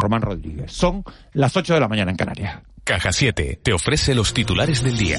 Román Rodríguez. Son las 8 de la mañana en Canarias. Caja 7 te ofrece los titulares del día.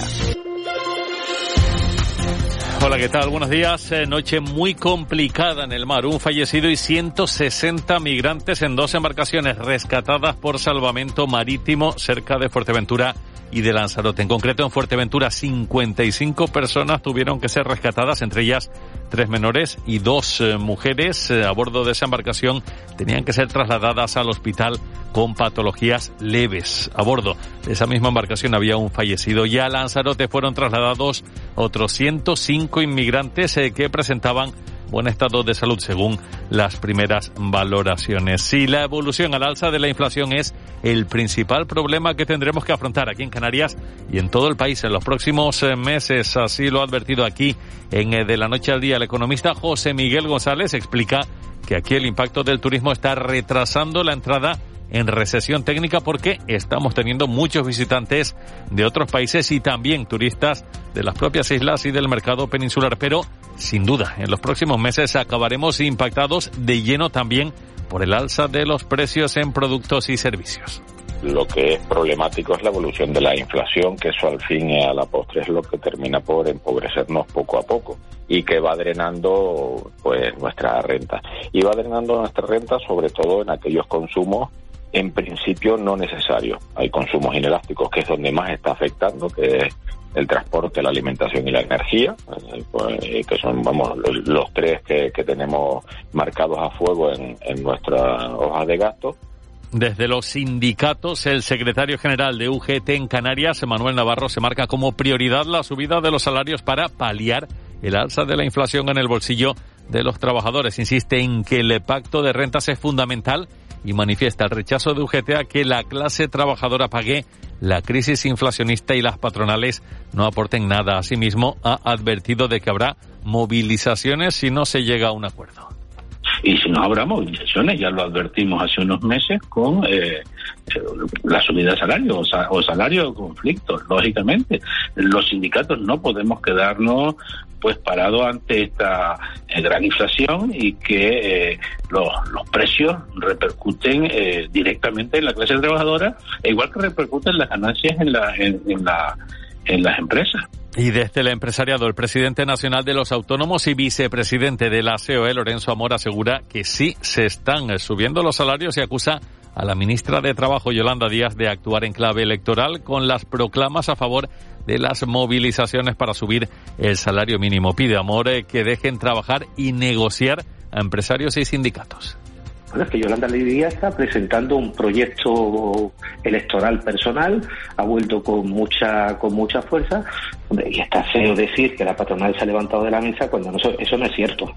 Hola, ¿qué tal? Buenos días. Eh, noche muy complicada en el mar. Un fallecido y 160 migrantes en dos embarcaciones rescatadas por salvamento marítimo cerca de Fuerteventura y de Lanzarote. En concreto, en Fuerteventura, 55 personas tuvieron que ser rescatadas, entre ellas tres menores y dos eh, mujeres eh, a bordo de esa embarcación tenían que ser trasladadas al hospital con patologías leves. A bordo de esa misma embarcación había un fallecido y a Lanzarote fueron trasladados otros 105 inmigrantes eh, que presentaban buen estado de salud según las primeras valoraciones. Si la evolución al alza de la inflación es el principal problema que tendremos que afrontar aquí en Canarias y en todo el país en los próximos eh, meses, así lo ha advertido aquí en eh, De la Noche al Día el economista José Miguel González, explica que aquí el impacto del turismo está retrasando la entrada en recesión técnica porque estamos teniendo muchos visitantes de otros países y también turistas de las propias islas y del mercado peninsular. Pero, sin duda, en los próximos meses acabaremos impactados de lleno también por el alza de los precios en productos y servicios. Lo que es problemático es la evolución de la inflación, que eso al fin y a la postre es lo que termina por empobrecernos poco a poco y que va drenando pues nuestra renta. Y va drenando nuestra renta sobre todo en aquellos consumos en principio no necesario. Hay consumos inelásticos que es donde más está afectando, que es el transporte, la alimentación y la energía, eh, pues, que son vamos los, tres que, tenemos marcados a fuego en, en nuestra hoja de gasto. Desde los sindicatos, el secretario general de UGT en Canarias, Manuel Navarro, se marca como prioridad la subida de los salarios para paliar el alza de la inflación en el bolsillo de los trabajadores. Insiste en que el pacto de rentas es fundamental y manifiesta el rechazo de UGT a que la clase trabajadora pague la crisis inflacionista y las patronales no aporten nada. Asimismo, ha advertido de que habrá movilizaciones si no se llega a un acuerdo. Y si no habrá movilizaciones, ya lo advertimos hace unos meses con eh, la subida de salario o, salario de conflicto, lógicamente. Los sindicatos no podemos quedarnos pues parados ante esta eh, gran inflación y que eh, los, precios repercuten directamente en la clase trabajadora, e igual que repercuten las ganancias en, la, en, la, en las empresas. Y desde el empresariado, el presidente nacional de los autónomos y vicepresidente de la COE, Lorenzo Amor, asegura que sí se están subiendo los salarios y acusa a la ministra de Trabajo, Yolanda Díaz, de actuar en clave electoral con las proclamas a favor de las movilizaciones para subir el salario mínimo. Pide Amor eh, que dejen trabajar y negociar a empresarios y sindicatos. Bueno, es que Yolanda Díaz está presentando un proyecto electoral personal, ha vuelto con mucha con mucha fuerza, y está feo decir que la patronal se ha levantado de la mesa cuando no, eso no es cierto.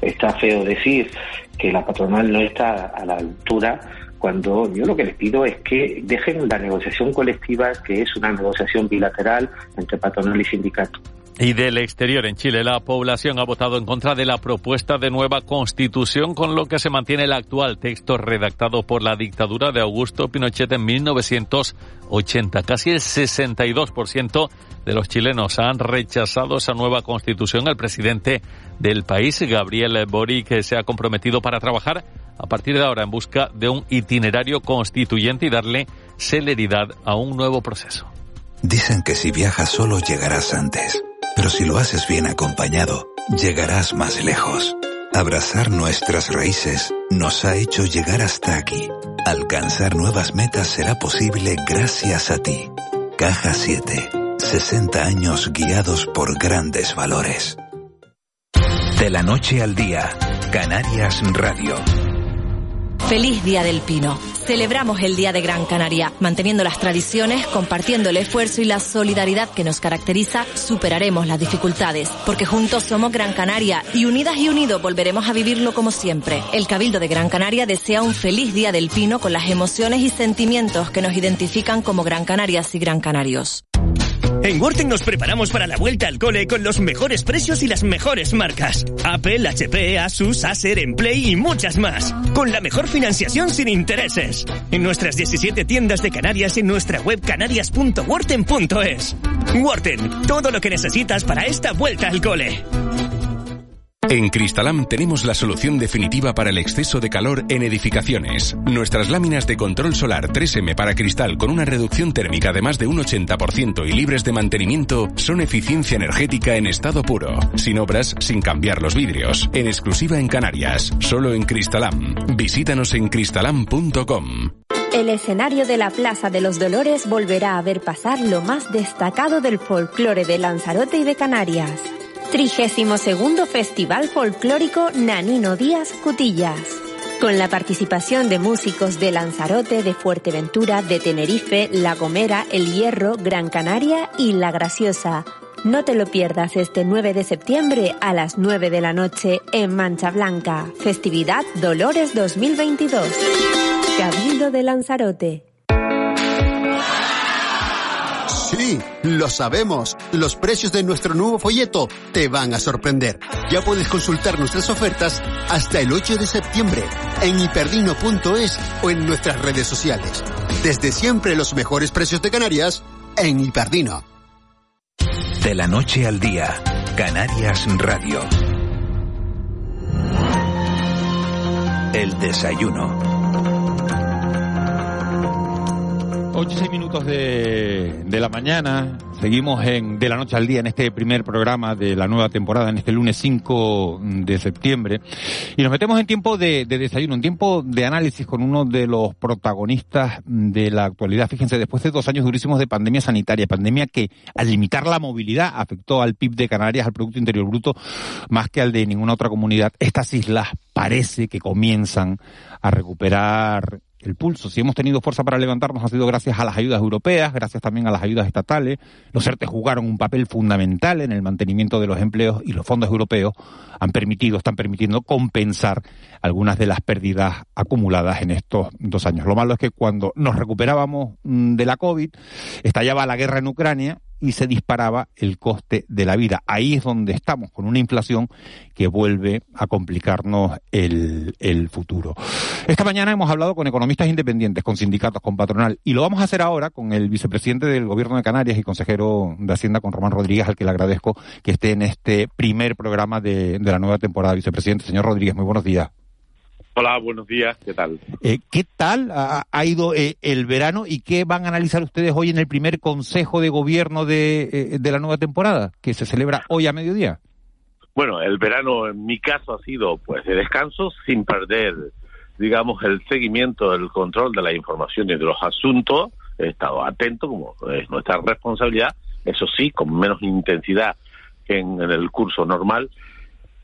Está feo decir que la patronal no está a la altura cuando yo lo que les pido es que dejen la negociación colectiva, que es una negociación bilateral entre patronal y sindicato. Y del exterior en Chile, la población ha votado en contra de la propuesta de nueva constitución, con lo que se mantiene el actual texto redactado por la dictadura de Augusto Pinochet en 1980. Casi el 62% de los chilenos han rechazado esa nueva constitución. El presidente del país, Gabriel Boric, se ha comprometido para trabajar a partir de ahora en busca de un itinerario constituyente y darle celeridad a un nuevo proceso. Dicen que si viajas solo llegarás antes. Pero si lo haces bien acompañado, llegarás más lejos. Abrazar nuestras raíces nos ha hecho llegar hasta aquí. Alcanzar nuevas metas será posible gracias a ti. Caja 7. 60 años guiados por grandes valores. De la noche al día, Canarias Radio. Feliz Día del Pino. Celebramos el Día de Gran Canaria, manteniendo las tradiciones, compartiendo el esfuerzo y la solidaridad que nos caracteriza, superaremos las dificultades, porque juntos somos Gran Canaria y unidas y unidos volveremos a vivirlo como siempre. El Cabildo de Gran Canaria desea un feliz Día del Pino con las emociones y sentimientos que nos identifican como Gran Canarias y Gran Canarios. En Worten nos preparamos para la vuelta al cole con los mejores precios y las mejores marcas. Apple, HP, Asus, Acer, Emplay y muchas más. Con la mejor financiación sin intereses. En nuestras 17 tiendas de Canarias y en nuestra web canarias.worten.es. Worten, todo lo que necesitas para esta vuelta al cole. En Cristalam tenemos la solución definitiva para el exceso de calor en edificaciones. Nuestras láminas de control solar 3M para cristal con una reducción térmica de más de un 80% y libres de mantenimiento son eficiencia energética en estado puro, sin obras, sin cambiar los vidrios, en exclusiva en Canarias, solo en Cristalam. Visítanos en cristalam.com. El escenario de la Plaza de los Dolores volverá a ver pasar lo más destacado del folclore de Lanzarote y de Canarias. 32 Festival Folclórico Nanino Díaz Cutillas. Con la participación de músicos de Lanzarote, de Fuerteventura, de Tenerife, La Gomera, El Hierro, Gran Canaria y La Graciosa. No te lo pierdas este 9 de septiembre a las 9 de la noche en Mancha Blanca. Festividad Dolores 2022. Cabildo de Lanzarote. Sí, lo sabemos. Los precios de nuestro nuevo folleto te van a sorprender. Ya puedes consultar nuestras ofertas hasta el 8 de septiembre en hiperdino.es o en nuestras redes sociales. Desde siempre los mejores precios de Canarias en Hiperdino. De la noche al día, Canarias Radio. El desayuno. 8 y 6 minutos de, de, la mañana. Seguimos en De la Noche al Día en este primer programa de la nueva temporada, en este lunes 5 de septiembre. Y nos metemos en tiempo de, de, desayuno, en tiempo de análisis con uno de los protagonistas de la actualidad. Fíjense, después de dos años durísimos de pandemia sanitaria, pandemia que al limitar la movilidad afectó al PIB de Canarias, al Producto Interior Bruto, más que al de ninguna otra comunidad, estas islas parece que comienzan a recuperar el pulso. Si hemos tenido fuerza para levantarnos ha sido gracias a las ayudas europeas, gracias también a las ayudas estatales. Los ERTE jugaron un papel fundamental en el mantenimiento de los empleos y los fondos europeos han permitido, están permitiendo compensar algunas de las pérdidas acumuladas en estos dos años. Lo malo es que cuando nos recuperábamos mm, de la COVID, estallaba la guerra en Ucrania y se disparaba el coste de la vida. Ahí es donde estamos, con una inflación que vuelve a complicarnos el, el, futuro. Esta mañana hemos hablado con economistas independientes, con sindicatos, con patronal, y lo vamos a hacer ahora con el vicepresidente del Gobierno de Canarias y consejero de Hacienda, con Román Rodríguez, al que le agradezco que esté en este primer programa de, de la nueva temporada. Vicepresidente, señor Rodríguez, muy buenos días. Hola, buenos días, ¿qué tal? Eh, ¿Qué tal ha, ha ido eh, el verano y qué van a analizar ustedes hoy en el primer Consejo de Gobierno de, eh, de la nueva temporada, que se celebra hoy a mediodía? Bueno, el verano en mi caso ha sido pues de descanso sin perder, digamos, el seguimiento, el control de la información y de los asuntos. He estado atento, como es nuestra responsabilidad, eso sí, con menos intensidad que en, en el curso normal,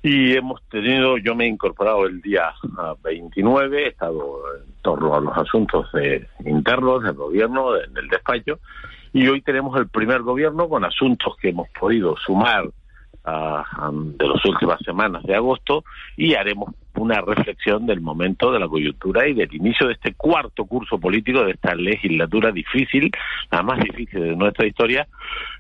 y hemos tenido, yo me he incorporado el día 29, he estado en torno a los asuntos de, internos del gobierno, en el despacho, y hoy tenemos el primer gobierno con asuntos que hemos podido sumar de las últimas semanas de agosto y haremos una reflexión del momento de la coyuntura y del inicio de este cuarto curso político de esta legislatura difícil, la más difícil de nuestra historia,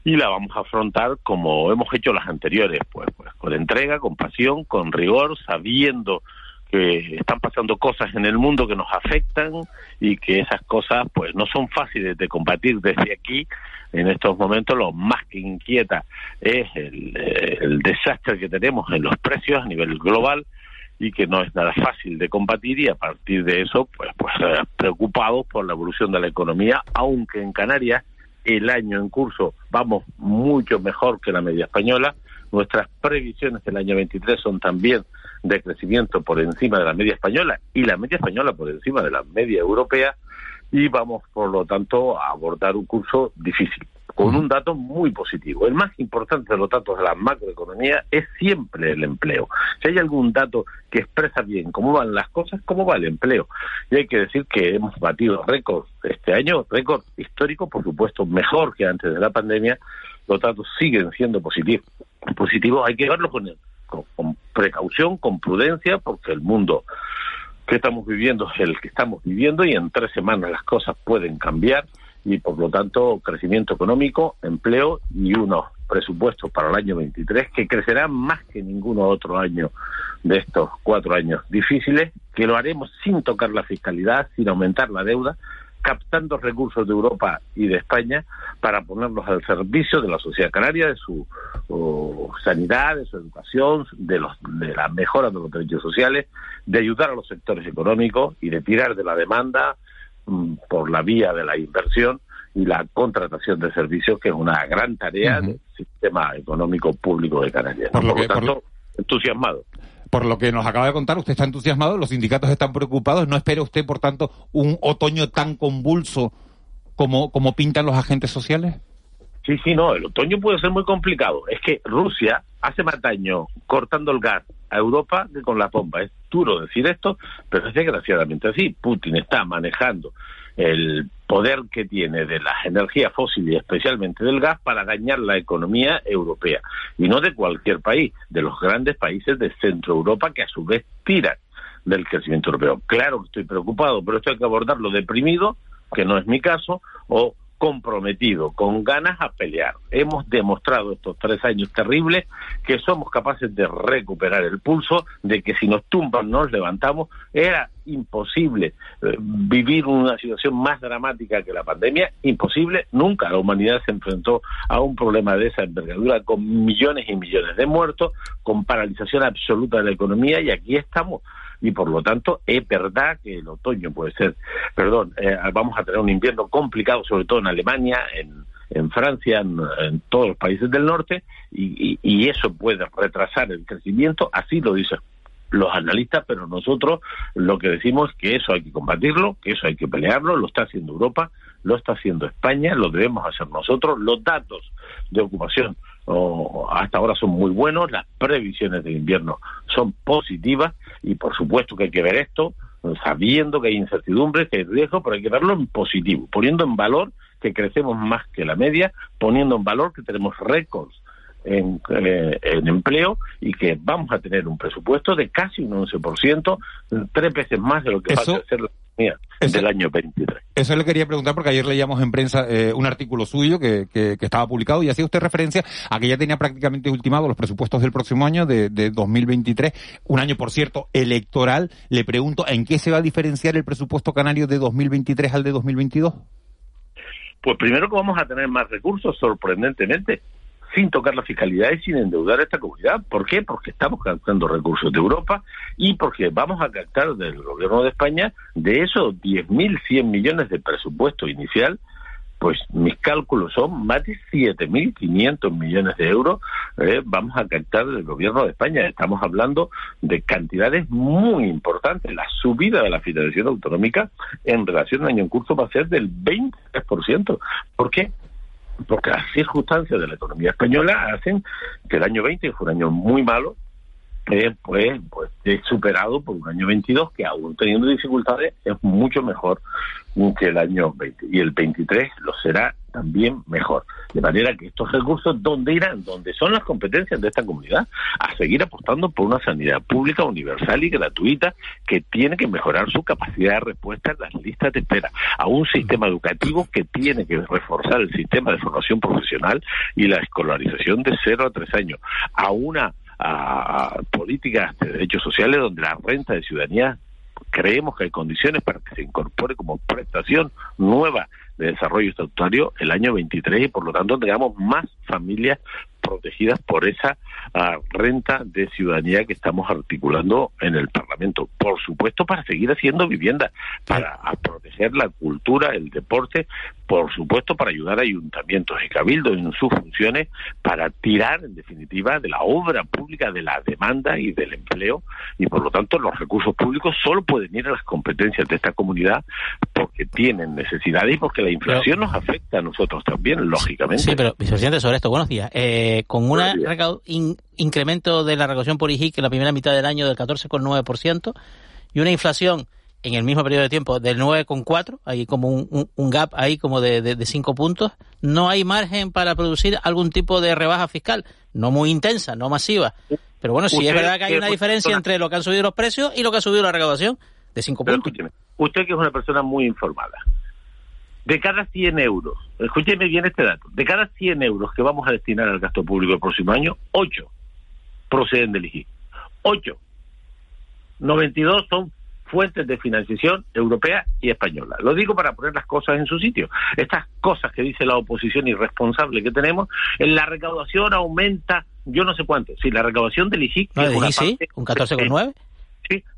y la vamos a afrontar como hemos hecho las anteriores, pues, pues con entrega, con pasión, con rigor, sabiendo que están pasando cosas en el mundo que nos afectan y que esas cosas pues no son fáciles de combatir desde aquí en estos momentos lo más que inquieta es el, el, desastre que tenemos en los precios a nivel global y que no es nada fácil de combatir y a partir de eso pues pues preocupados por la evolución de la economía aunque en Canarias el año en curso vamos mucho mejor que la media española. Nuestras previsiones del año 23 son también de crecimiento por encima de la media española y la media española por encima de la media europea y vamos, por lo tanto, a abordar un curso difícil. con un dato muy positivo. El más importante de los datos de la macroeconomía es siempre el empleo. Si hay algún dato que expresa bien cómo van las cosas, cómo va el empleo. Y hay que decir que hemos batido récords este año, récord histórico, por supuesto, mejor que antes de la pandemia. Los datos siguen siendo positivos. Positivos hay que verlo con, con, precaución, con prudencia, porque el mundo que estamos viviendo es el que estamos viviendo y en tres semanas las cosas pueden cambiar y por lo tanto crecimiento económico, empleo y unos presupuestos para el año 23 que crecerán más que ninguno otro año de estos cuatro años difíciles, que lo haremos sin tocar la fiscalidad, sin aumentar la deuda, captando recursos de Europa y de España para ponerlos al servicio de la sociedad canaria, de su sanidad, de su educación, de, los, de la mejora de los derechos sociales, de ayudar a los sectores económicos y de tirar de la demanda mm, por la vía de la inversión y la contratación de servicios, que es una gran tarea del sistema económico público de Canarias. Por lo, tanto, entusiasmado por lo que nos acaba de contar, usted está entusiasmado, los sindicatos están preocupados. ¿No espera usted, por tanto, un otoño tan convulso como, como pintan los agentes sociales? Sí, sí, no, el otoño puede ser muy complicado. Es que Rusia hace más daño cortando el gas a Europa que con la bomba. Es duro decir esto, pero es desgraciadamente así. Putin está manejando el poder que tiene de las energías fósiles y especialmente del gas para dañar la economía europea. Y no de cualquier país, de los grandes países de Centro Europa que a su vez tiran del crecimiento europeo. Claro que estoy preocupado, pero esto hay que abordarlo deprimido, que no es mi caso, o comprometido, con ganas a pelear. Hemos demostrado estos tres años terribles que somos capaces de recuperar el pulso, de que si nos tumban nos levantamos. Era imposible eh, vivir una situación más dramática que la pandemia, imposible. Nunca la humanidad se enfrentó a un problema de esa envergadura con millones y millones de muertos, con paralización absoluta de la economía y aquí estamos y por lo tanto es verdad que el otoño puede ser, perdón, eh, vamos a tener un invierno complicado, sobre todo en Alemania, en, Francia, en, todos los países del norte, y, eso puede retrasar el crecimiento, así lo dicen los analistas, pero nosotros lo que decimos es que eso hay que combatirlo, que eso hay que pelearlo, lo está haciendo Europa, lo está haciendo España, lo debemos hacer nosotros. Los datos de ocupación hasta ahora son muy buenos, las previsiones de invierno son positivas y por supuesto que hay que ver esto sabiendo que hay incertidumbre, que hay riesgo, pero hay que verlo en positivo, poniendo en valor que crecemos más que la media, poniendo en valor que tenemos récords en, eh, en, empleo y que vamos a tener un presupuesto de casi un 11%, tres veces más de lo que va a ser la economía del año 23. Eso le quería preguntar porque ayer leíamos en prensa eh, un artículo suyo que, que, estaba publicado y hacía usted referencia a que ya tenía prácticamente ultimado los presupuestos del próximo año, de, de 2023, un año, por cierto, electoral. Le pregunto, ¿en qué se va a diferenciar el presupuesto canario de 2023 al de 2022? Pues primero que vamos a tener más recursos, sorprendentemente sin tocar la fiscalidad y sin endeudar a esta comunidad. ¿Por qué? Porque estamos captando recursos de Europa y porque vamos a captar del gobierno de España de esos 10.100 millones de presupuesto inicial pues mis cálculos son más de 7.500 millones de euros eh, vamos a captar del gobierno de España. Estamos hablando de cantidades muy importantes. La subida de la financiación autonómica en relación al año en curso va a ser del 23%. ¿Por qué? Porque las circunstancias de la economía española hacen que el año 20 fue un año muy malo, eh, pues, pues es superado por un año 22 que aún teniendo dificultades es mucho mejor que el año 20 y el 23 lo será también mejor. De manera que estos recursos, ¿dónde irán? ¿Dónde son las competencias de esta comunidad? A seguir apostando por una sanidad pública, universal y gratuita que tiene que mejorar su capacidad de respuesta en las listas de espera. A un sistema educativo que tiene que reforzar el sistema de formación profesional y la escolarización de 0 a 3 años. A una a políticas de derechos sociales donde la renta de ciudadanía creemos que hay condiciones para que se incorpore como prestación nueva de desarrollo estatutario el año 23 y por lo tanto tengamos más familias protegidas por esa ah, renta de ciudadanía que estamos articulando en el Parlamento. Por supuesto, para seguir haciendo vivienda, para proteger la cultura, el deporte, por supuesto para ayudar a ayuntamientos y cabildos en sus funciones, para tirar en definitiva de la obra pública, de la demanda y del empleo, y por lo tanto los recursos públicos solo pueden ir a las competencias de esta comunidad porque tienen necesidades y porque la inflación nos afecta a nosotros también, lógicamente. Sí, pero vicepresidente, sobre buenos días. Eh, con un incremento de la recaudación por IGIC en la primera mitad del año del 14,9% y una inflación en el mismo periodo de tiempo del 9,4, hay como un, un, gap ahí como de, de, 5 puntos, no hay margen para producir algún tipo de rebaja fiscal, no muy intensa, no masiva. Pero bueno, sí es verdad que hay una diferencia entre lo que han subido los precios y lo que ha subido la recaudación de 5 puntos. usted que es una persona muy informada, de cada 100 euros, escúcheme bien este dato, de cada 100 euros que vamos a destinar al gasto público el próximo año, 8 proceden del IGI. 8. 92 son fuentes de financiación europea y española. Lo digo para poner las cosas en su sitio. Estas cosas que dice la oposición irresponsable que tenemos, en la recaudación aumenta yo no sé cuánto. Si la recaudación del IGIC... ¿No, es sí, un 14,9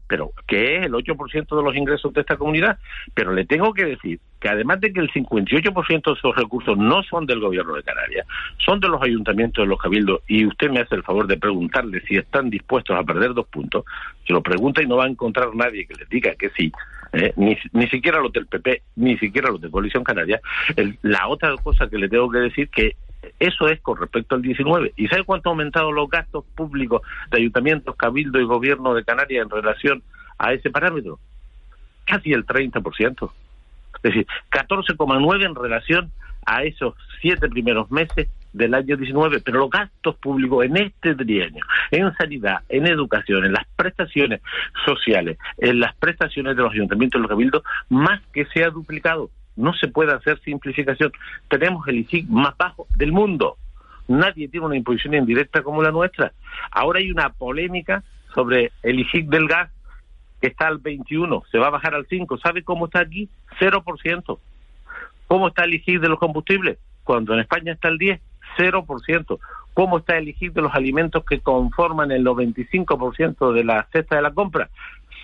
pero que es el 8% de los ingresos de esta comunidad. Pero le tengo que decir que además de que el 58% de esos recursos no son del gobierno de Canarias, son de los ayuntamientos de los cabildos, y usted me hace el favor de preguntarle si están dispuestos a perder dos puntos, se lo pregunta y no va a encontrar nadie que le diga que sí, ¿eh? ni, ni siquiera los del PP, ni siquiera los de Coalición Canaria. la otra cosa que le tengo que decir que eso es con respecto al 19. ¿Y sabe cuánto han aumentado los gastos públicos de ayuntamientos, cabildo y gobierno de Canarias en relación a ese parámetro? Casi el 30%. Es decir, 14,9 en relación a esos siete primeros meses del año 19, pero los gastos públicos en este trienio, en sanidad, en educación, en las prestaciones sociales, en las prestaciones de los ayuntamientos y los cabildos, más que se ha duplicado. No se puede hacer simplificación. Tenemos el ICIC más bajo del mundo. Nadie tiene una imposición indirecta como la nuestra. Ahora hay una polémica sobre el ICIC del gas que está al 21, se va a bajar al 5. ¿Sabe cómo está aquí? 0%. ¿Cómo está el ICIC de los combustibles? Cuando en España está el 10, 0%. ¿Cómo está el ICIC de los alimentos que conforman el 95% de la cesta de la compra?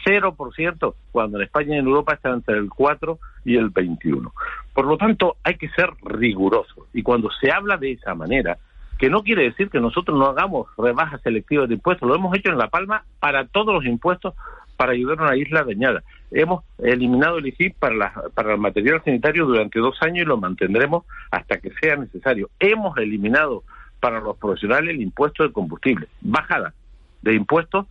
0%, cuando en España y en Europa está entre el 4 y el 21. Por lo tanto, hay que ser rigurosos. Y cuando se habla de esa manera, que no quiere decir que nosotros no hagamos rebajas selectivas de impuestos, lo hemos hecho en La Palma para todos los impuestos para ayudar a una isla dañada. Hemos eliminado el ICI para, para el material sanitario durante dos años y lo mantendremos hasta que sea necesario. Hemos eliminado para los profesionales el impuesto de combustible. Bajada de impuestos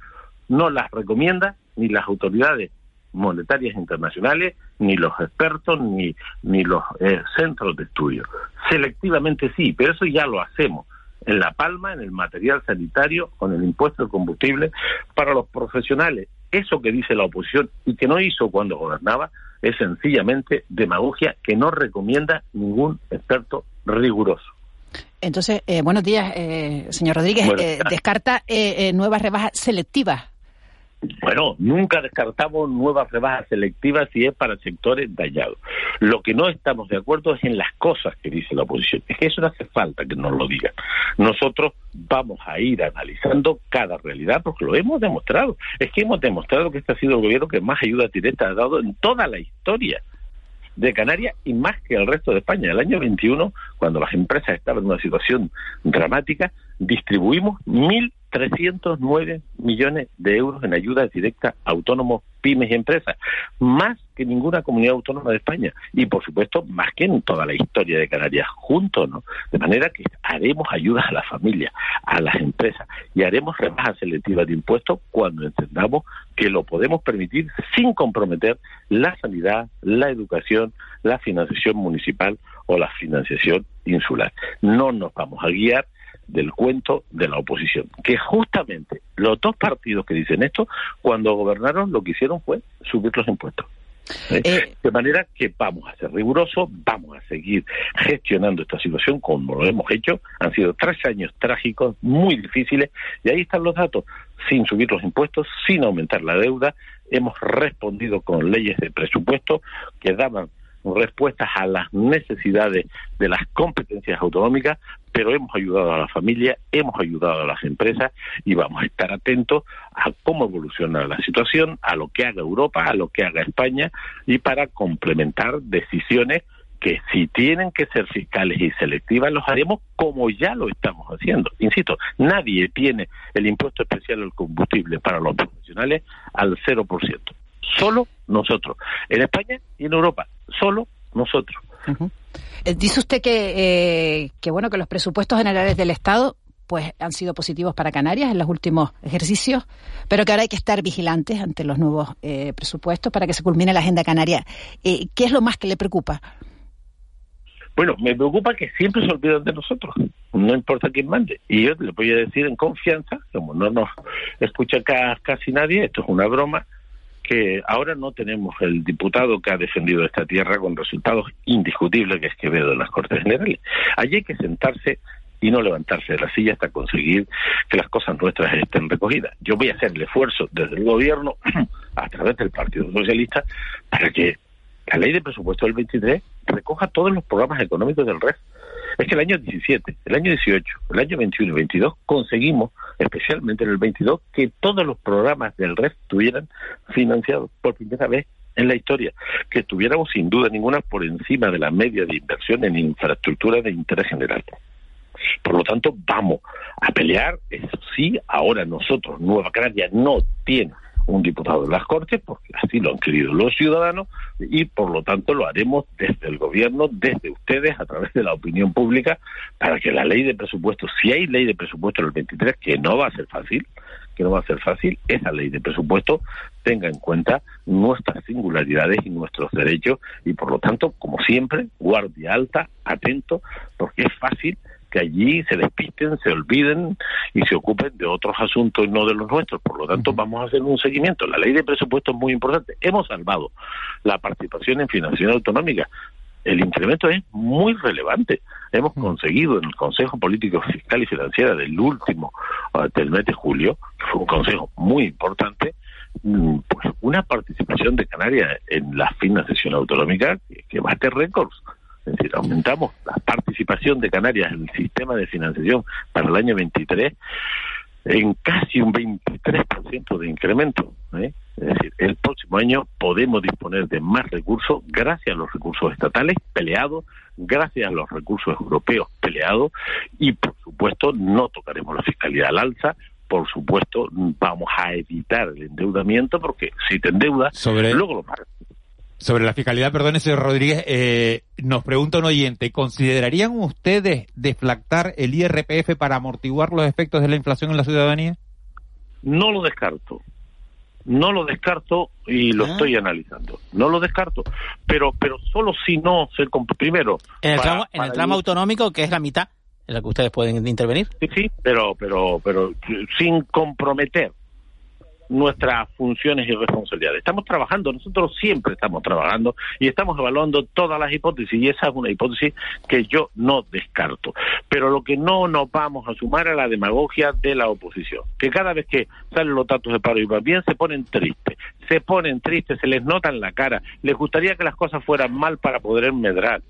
no las recomienda ni las autoridades monetarias internacionales, ni los expertos, ni, ni los eh, centros de estudio. Selectivamente sí, pero eso ya lo hacemos en La Palma, en el material sanitario, con el impuesto de combustible, para los profesionales. Eso que dice la oposición y que no hizo cuando gobernaba es sencillamente demagogia que no recomienda ningún experto riguroso. Entonces, eh, buenos días, eh, señor Rodríguez. descarta nuevas rebajas selectivas bueno, nunca descartamos nuevas rebajas selectivas si es para sectores dañados. Lo que no estamos de acuerdo es en las cosas que dice la oposición. Es que eso no hace falta que nos lo digan. Nosotros vamos a ir analizando cada realidad porque lo hemos demostrado. Es que hemos demostrado que este ha sido el gobierno que más ayuda directa ha dado en toda la historia de Canarias y más que el resto de España. El año 21, cuando las empresas estaban en una situación dramática, distribuimos mil 309 millones de euros en ayuda directa a autónomos, pymes y empresas, más que ninguna comunidad autónoma de España y por supuesto más que en toda la historia de Canarias juntos, ¿no? De manera que haremos ayudas a las familias, a las empresas y haremos rebajas selectivas de impuestos cuando entendamos que lo podemos permitir sin comprometer la sanidad, la educación, la financiación municipal o la financiación insular. No nos vamos a guiar del cuento de la oposición, que justamente los dos partidos que dicen esto, cuando gobernaron lo que hicieron fue subir los impuestos. ¿Eh? Eh, de manera que vamos a ser rigurosos, vamos a seguir gestionando esta situación como lo hemos hecho. Han sido tres años trágicos, muy difíciles, y ahí están los datos. Sin subir los impuestos, sin aumentar la deuda, hemos respondido con leyes de presupuesto que daban respuestas a las necesidades de las competencias autonómicas, pero hemos ayudado a la familia, hemos ayudado a las empresas y vamos a estar atentos a cómo evoluciona la situación, a lo que haga Europa, a lo que haga España y para complementar decisiones que si tienen que ser fiscales y selectivas, los haremos como ya lo estamos haciendo. Insisto, nadie tiene el impuesto especial al combustible para los profesionales al 0%. Solo nosotros. En España y en Europa, solo nosotros. Eh, dice usted que, eh, que, bueno, que los presupuestos generales del Estado pues han sido positivos para Canarias en los últimos ejercicios, pero que ahora hay que estar vigilantes ante los nuevos eh, presupuestos para que se culmine la agenda canaria. ¿Qué es lo más que le preocupa? Bueno, me preocupa que siempre se olvidan de nosotros, no importa quién mande. Y yo le voy a decir en confianza, como no nos escucha casi nadie, esto es una broma, que ahora no tenemos el diputado que ha defendido esta tierra con resultados indiscutibles que es que veo en las Cortes Generales. Allí hay que sentarse y no levantarse de la silla hasta conseguir que las cosas nuestras estén recogidas. Yo voy a hacer el esfuerzo desde el gobierno, a través del Partido Socialista, para que la ley de presupuesto del 23 recoja todos los programas económicos del REF. Es que el año 17, el año 18, el año 21 y 22 conseguimos, especialmente en el 22, que todos los programas del REF estuvieran financiados por primera vez en la historia, que estuviéramos sin duda ninguna por encima de la media de inversión en infraestructura de interés general. Por lo tanto, vamos a pelear, eso sí, ahora nosotros, Nueva Canaria no tiene un diputado de las Cortes, porque así lo han querido los ciudadanos, y por lo tanto lo haremos desde el gobierno, desde ustedes, a través de la opinión pública, para que la ley de presupuesto, si hay ley de presupuesto en el 23, que no va a ser fácil, que no va a ser fácil, esa ley de presupuesto tenga en cuenta nuestras singularidades y nuestros derechos, y por lo tanto, como siempre, guardia alta, atento, porque es fácil que allí se despisten, se olviden y se ocupen de otros asuntos y no de los nuestros. Por lo tanto, vamos a hacer un seguimiento. La ley de presupuesto es muy importante. Hemos salvado la participación en financiación autonómica. El incremento es muy relevante. Hemos conseguido en el Consejo Político Fiscal y Financiera del último, ah, del mes de julio, que fue un consejo muy importante, mm, pues una participación de Canarias en la financiación autonómica que, que bate récords. Es decir, aumentamos la participación de Canarias en el sistema de financiación para el año 23 en casi un 23% de incremento. ¿eh? Es decir, el próximo año podemos disponer de más recursos gracias a los recursos estatales peleados, gracias a los recursos europeos peleados y, por supuesto, no tocaremos la fiscalidad al alza. Por supuesto, vamos a evitar el endeudamiento porque si te endeudas, luego lo pagas. Sobre la fiscalidad, perdón, señor Rodríguez, eh, nos pregunta un oyente, ¿considerarían ustedes deflactar el IRPF para amortiguar los efectos de la inflación en la ciudadanía? No lo descarto. No lo descarto y lo ah. estoy analizando. No lo descarto. Pero pero solo si no se... Primero... En el, tramo, en el tramo autonómico, que es la mitad en la que ustedes pueden intervenir. Sí, sí, pero, pero, pero sin comprometer nuestras funciones y responsabilidades. Estamos trabajando, nosotros siempre estamos trabajando y estamos evaluando todas las hipótesis y esa es una hipótesis que yo no descarto. Pero lo que no nos vamos a sumar a la demagogia de la oposición, que cada vez que salen los datos de paro y va bien se ponen tristes, se ponen tristes, se les nota en la cara, les gustaría que las cosas fueran mal para poder medrar.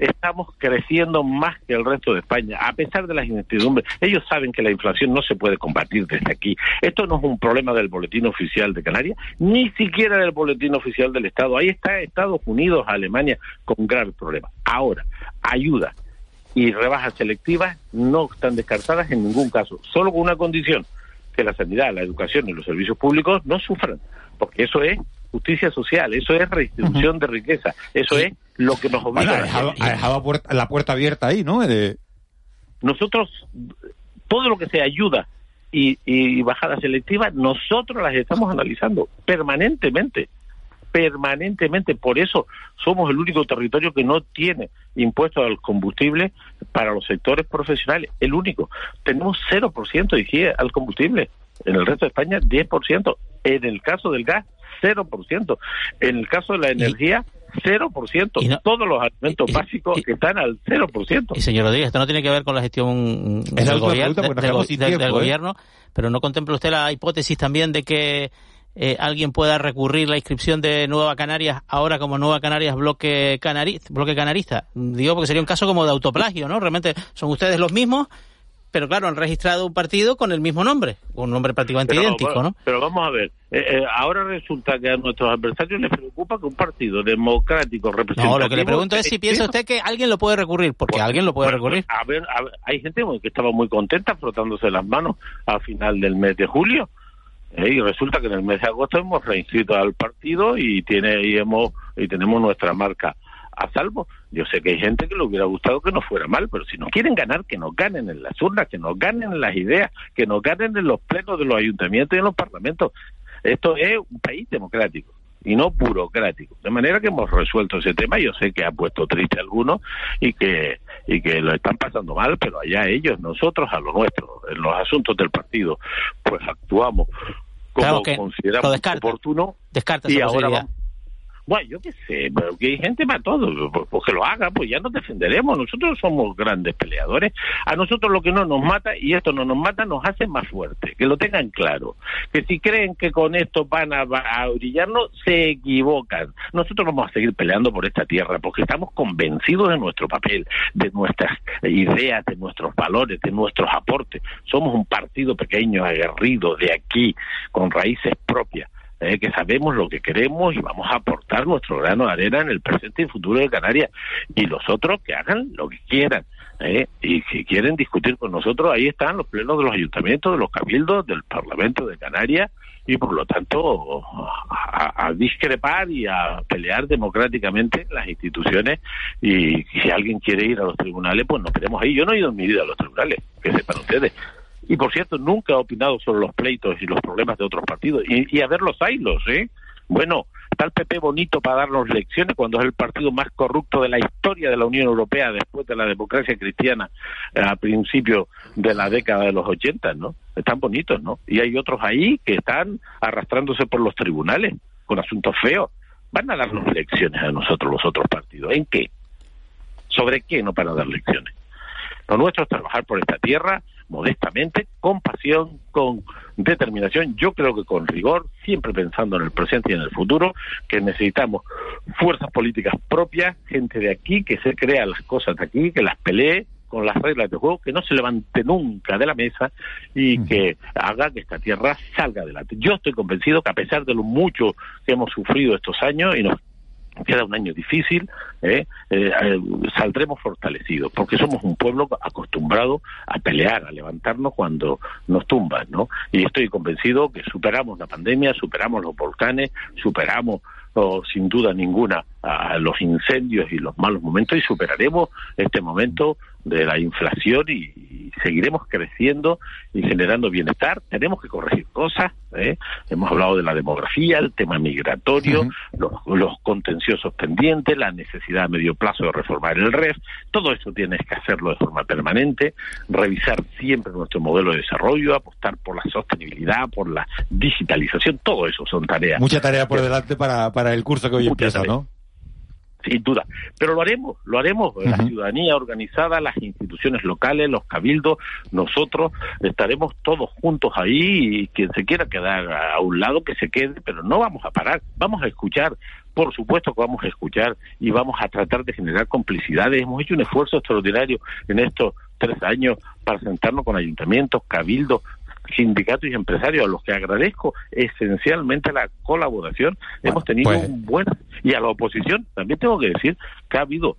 Estamos creciendo más que el resto de España, a pesar de las incertidumbres. Ellos saben que la inflación no se puede combatir desde aquí. Esto no es un problema del boletín oficial de Canarias, ni siquiera del boletín oficial del Estado. Ahí está Estados Unidos, Alemania, con graves problemas. Ahora, ayuda y rebajas selectivas no están descartadas en ningún caso, solo con una condición, que la sanidad, la educación y los servicios públicos no sufran, porque eso es justicia social, eso es redistribución de riqueza, eso es lo que nos obliga. ha dejado, ha dejado la puerta abierta ahí, ¿no? Nosotros, todo lo que sea ayuda y, y bajadas selectivas, nosotros las estamos analizando permanentemente permanentemente. Por eso somos el único territorio que no tiene impuestos al combustible para los sectores profesionales. El único. Tenemos 0% de IGE al combustible. En el resto de España, 10%. En el caso del gas, 0%. En el caso de la energía, 0%. Todos los alimentos básicos están al 0%. Y señor Rodríguez, esto no tiene que ver con la gestión del, gobierno, del, ¿eh? gobierno, pero ¿no contempla usted la hipótesis también de que eh, alguien pueda recurrir la inscripción de Nueva Canarias ahora como Nueva Canarias bloque, canari bloque canarista. Digo porque sería un caso como de autoplagio, ¿no? Realmente son ustedes los mismos, pero claro, han registrado un partido con el mismo nombre, un nombre prácticamente idéntico, ¿no? Pero vamos a ver, eh, eh, ahora resulta que a nuestros adversarios les preocupa que un partido democrático representativo... No, lo que le pregunto es si piensa usted que alguien lo puede recurrir, porque alguien lo puede recurrir. A ver, a ver, hay gente que estaba muy contenta frotándose las manos al final del mes de julio, ¿eh? y resulta que en el mes de agosto hemos reinscrito al partido y tiene y hemos y tenemos nuestra marca a salvo. Yo sé que hay gente que le hubiera gustado que no fuera mal, pero si no quieren ganar, que nos ganen en las urnas, que nos ganen en las ideas, que nos ganen en los plenos de los ayuntamientos y en los parlamentos. Esto es un país democrático y no burocrático. De manera que hemos resuelto ese tema. Yo sé que ha puesto triste a algunos y que, y que lo están pasando mal, pero allá ellos, nosotros a lo nuestro. En los asuntos del partido, pues actuamos como consideramos oportuno. Descarta y ahora vamos, bueno, yo qué sé, pero que hay gente para todo, pues, pues, que lo haga, pues ya nos defenderemos. Nosotros somos grandes peleadores. A nosotros lo que no nos mata, y esto no nos mata, nos hace más fuertes. Que lo tengan claro. Que si creen que con esto van a, a brillarnos, se equivocan. Nosotros vamos a seguir peleando por esta tierra porque estamos convencidos de nuestro papel, de nuestras ideas, de nuestros valores, de nuestros aportes. Somos un partido pequeño, aguerrido, de aquí, con raíces propias eh, que sabemos lo que queremos y vamos a aportar nuestro grano de arena en el presente y futuro de Canarias. Y los otros que hagan lo que quieran. Eh, y si quieren discutir con nosotros, ahí están los plenos de los ayuntamientos, de los cabildos, del Parlamento de Canarias y por lo tanto a, discrepar y a pelear democráticamente las instituciones y si alguien quiere ir a los tribunales pues nos queremos ahí yo no he ido en mi vida a los tribunales que sepan ustedes y por cierto, nunca ha opinado sobre los pleitos y los problemas de otros partidos. Y, a ver los hilos, ¿eh? Bueno, está el PP bonito para darnos lecciones cuando es el partido más corrupto de la historia de la Unión Europea después de la democracia cristiana eh, a principios de la década de los 80, ¿no? Están bonitos, ¿no? Y hay otros ahí que están arrastrándose por los tribunales con asuntos feos. Van a darnos lecciones a nosotros los otros partidos. ¿En qué? ¿Sobre qué no para dar lecciones? Lo nuestro es trabajar por esta tierra, modestamente, con pasión, con determinación, yo creo que con rigor, siempre pensando en el presente y en el futuro, que necesitamos fuerzas políticas propias, gente de aquí que se crea las cosas de aquí, que las pelee con las reglas de juego, que no se levante nunca de la mesa y que haga que esta tierra salga adelante. Yo estoy convencido que a pesar de lo mucho que hemos sufrido estos años y nos queda un año difícil, ¿eh? Eh, eh, saldremos fortalecidos, porque somos un pueblo acostumbrado a pelear, a levantarnos cuando nos tumban, ¿no? Y estoy convencido que superamos la pandemia, superamos los volcanes, superamos sin duda ninguna a los incendios y los malos momentos y superaremos este momento de la inflación y, seguiremos creciendo y generando bienestar. Tenemos que corregir cosas. ¿eh? Hemos hablado de la demografía, el tema migratorio, los, los, contenciosos pendientes, la necesidad a medio plazo de reformar el REF. Todo eso tienes que hacerlo de forma permanente, revisar siempre nuestro modelo de desarrollo, apostar por la sostenibilidad, por la digitalización. Todo eso son tareas. Mucha tarea por delante para, para el curso que hoy empieza, ¿no? Sin duda. Pero lo haremos, lo haremos. La ciudadanía organizada, las instituciones locales, los cabildos, nosotros estaremos todos juntos ahí y quien se quiera quedar a un lado que se quede, pero no vamos a parar, vamos a escuchar. Por supuesto que vamos a escuchar y vamos a tratar de generar complicidades. Hemos hecho un esfuerzo extraordinario en estos tres años para sentarnos con ayuntamientos, cabildos, sindicatos y empresarios, a los que agradezco esencialmente la colaboración. Hemos tenido pues un buen... Y a la oposición, también tengo que decir que ha habido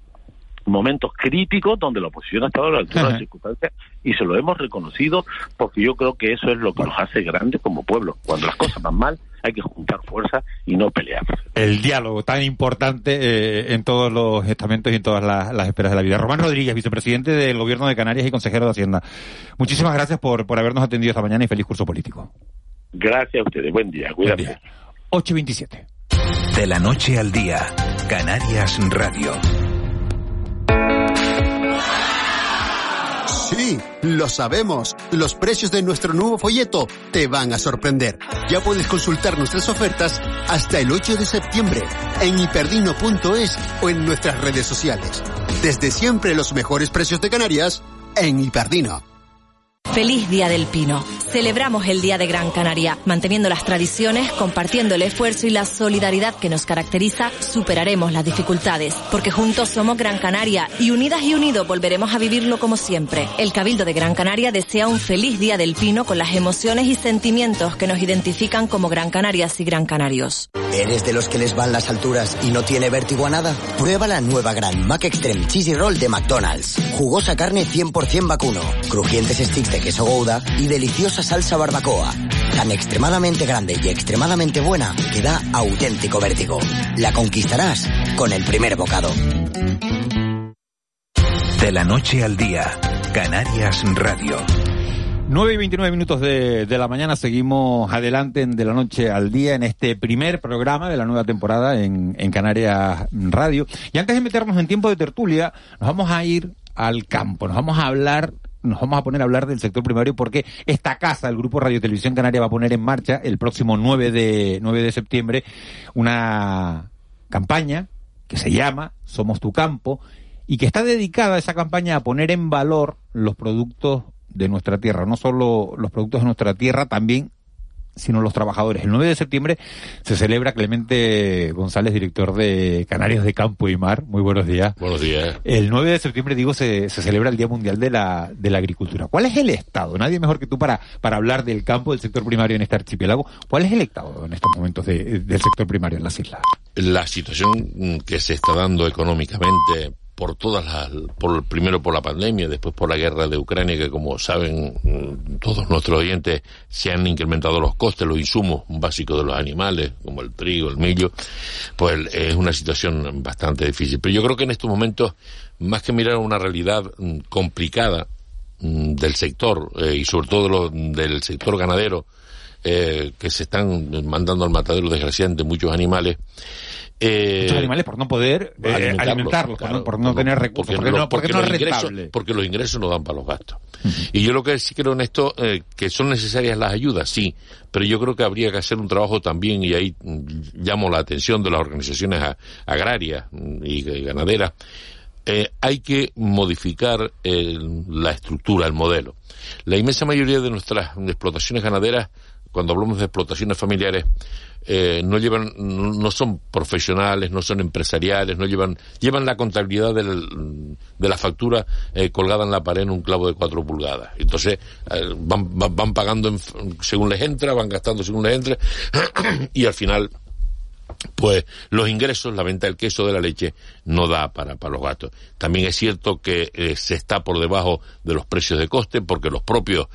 momentos críticos donde la oposición ha estado a la altura de las circunstancias y se lo hemos reconocido porque yo creo que eso es lo que nos hace grandes como pueblo. Cuando las cosas van mal, hay que juntar fuerza y no pelear. El diálogo tan importante eh, en todos los estamentos y en todas las, esferas de la vida. Román Rodríguez, vicepresidente del Gobierno de Canarias y consejero de Hacienda. Muchísimas gracias por, por habernos atendido esta mañana y feliz curso político. Gracias a ustedes. Buen día. Cuídate. 8.27. De la noche al día, Canarias Radio. Sí, lo sabemos. Los precios de nuestro nuevo folleto te van a sorprender. Ya puedes consultar nuestras ofertas hasta el 8 de septiembre en hiperdino.es o en nuestras redes sociales. Desde siempre los mejores precios de Canarias en Hiperdino. Feliz Día del Pino. Celebramos el Día de Gran Canaria, manteniendo las tradiciones, compartiendo el esfuerzo y la solidaridad que nos caracteriza, superaremos las dificultades, porque juntos somos Gran Canaria y unidas y unidos volveremos a vivirlo como siempre. El Cabildo de Gran Canaria desea un feliz Día del Pino con las emociones y sentimientos que nos identifican como Gran Canarias y Gran Canarios. ¿Eres de los que les van las alturas y no tiene vértigo a nada? Prueba la nueva Gran Mac Extreme Cheesy Roll de McDonald's. Jugosa carne 100% vacuno, crujientes sticks de queso gouda y deliciosa salsa barbacoa. Tan extremadamente grande y extremadamente buena que da auténtico vértigo. La conquistarás con el primer bocado. De la noche al día, Canarias Radio. 9 y 29 minutos de, de, la mañana seguimos adelante en de la noche al día en este primer programa de la nueva temporada en, en Canarias Radio. Y antes de meternos en tiempo de tertulia, nos vamos a ir al campo, nos vamos a hablar nos vamos a poner a hablar del sector primario porque esta casa, el Grupo Radio Televisión Canaria, va a poner en marcha el próximo 9 de, 9 de septiembre una campaña que se llama Somos tu campo y que está dedicada esa campaña a poner en valor los productos de nuestra tierra, no solo los productos de nuestra tierra, también sino los trabajadores. El 9 de septiembre se celebra Clemente González, director de Canarios de Campo y Mar. Muy buenos días. Buenos días. El 9 de septiembre, digo, se, se celebra el Día Mundial de la, de la Agricultura. ¿Cuál es el estado? Nadie mejor que tú para, para hablar del campo, del sector primario en este archipiélago. ¿Cuál es el estado en estos momentos de, del sector primario en las islas? La situación que se está dando económicamente por todas las, por, primero por la pandemia, después por la guerra de Ucrania, que como saben mm, todos nuestros oyentes, se han incrementado los costes, los insumos básicos de los animales, como el trigo, el millo, pues es una situación bastante difícil. Pero yo creo que en estos momentos, más que mirar una realidad mm, complicada mm, del sector, eh, y sobre todo del sector ganadero, eh, que se están mandando al matadero desgraciadamente muchos animales, eh, Muchos animales por no poder eh, alimentarlos, claro, por, no, tener recursos, porque, no, porque, no, los ingresos, porque los ingresos no dan para los gastos. Y yo lo que sí creo en esto, eh, que son necesarias las ayudas, sí, pero yo creo que habría que hacer un trabajo también, y ahí mm, llamo la atención de las organizaciones agrarias y, ganaderas, eh, hay que modificar la estructura, el modelo. La inmensa mayoría de nuestras explotaciones ganaderas, cuando hablamos de explotaciones familiares, eh, no llevan, no son profesionales, no son empresariales, no llevan, llevan la contabilidad del, de la factura eh, colgada en la pared en un clavo de cuatro pulgadas. Entonces eh, van, van, pagando según les entra, van gastando según les entra y al final pues los ingresos, la venta del queso, de la leche, no da para, para los gastos. También es cierto que se está por debajo de los precios de coste porque los propios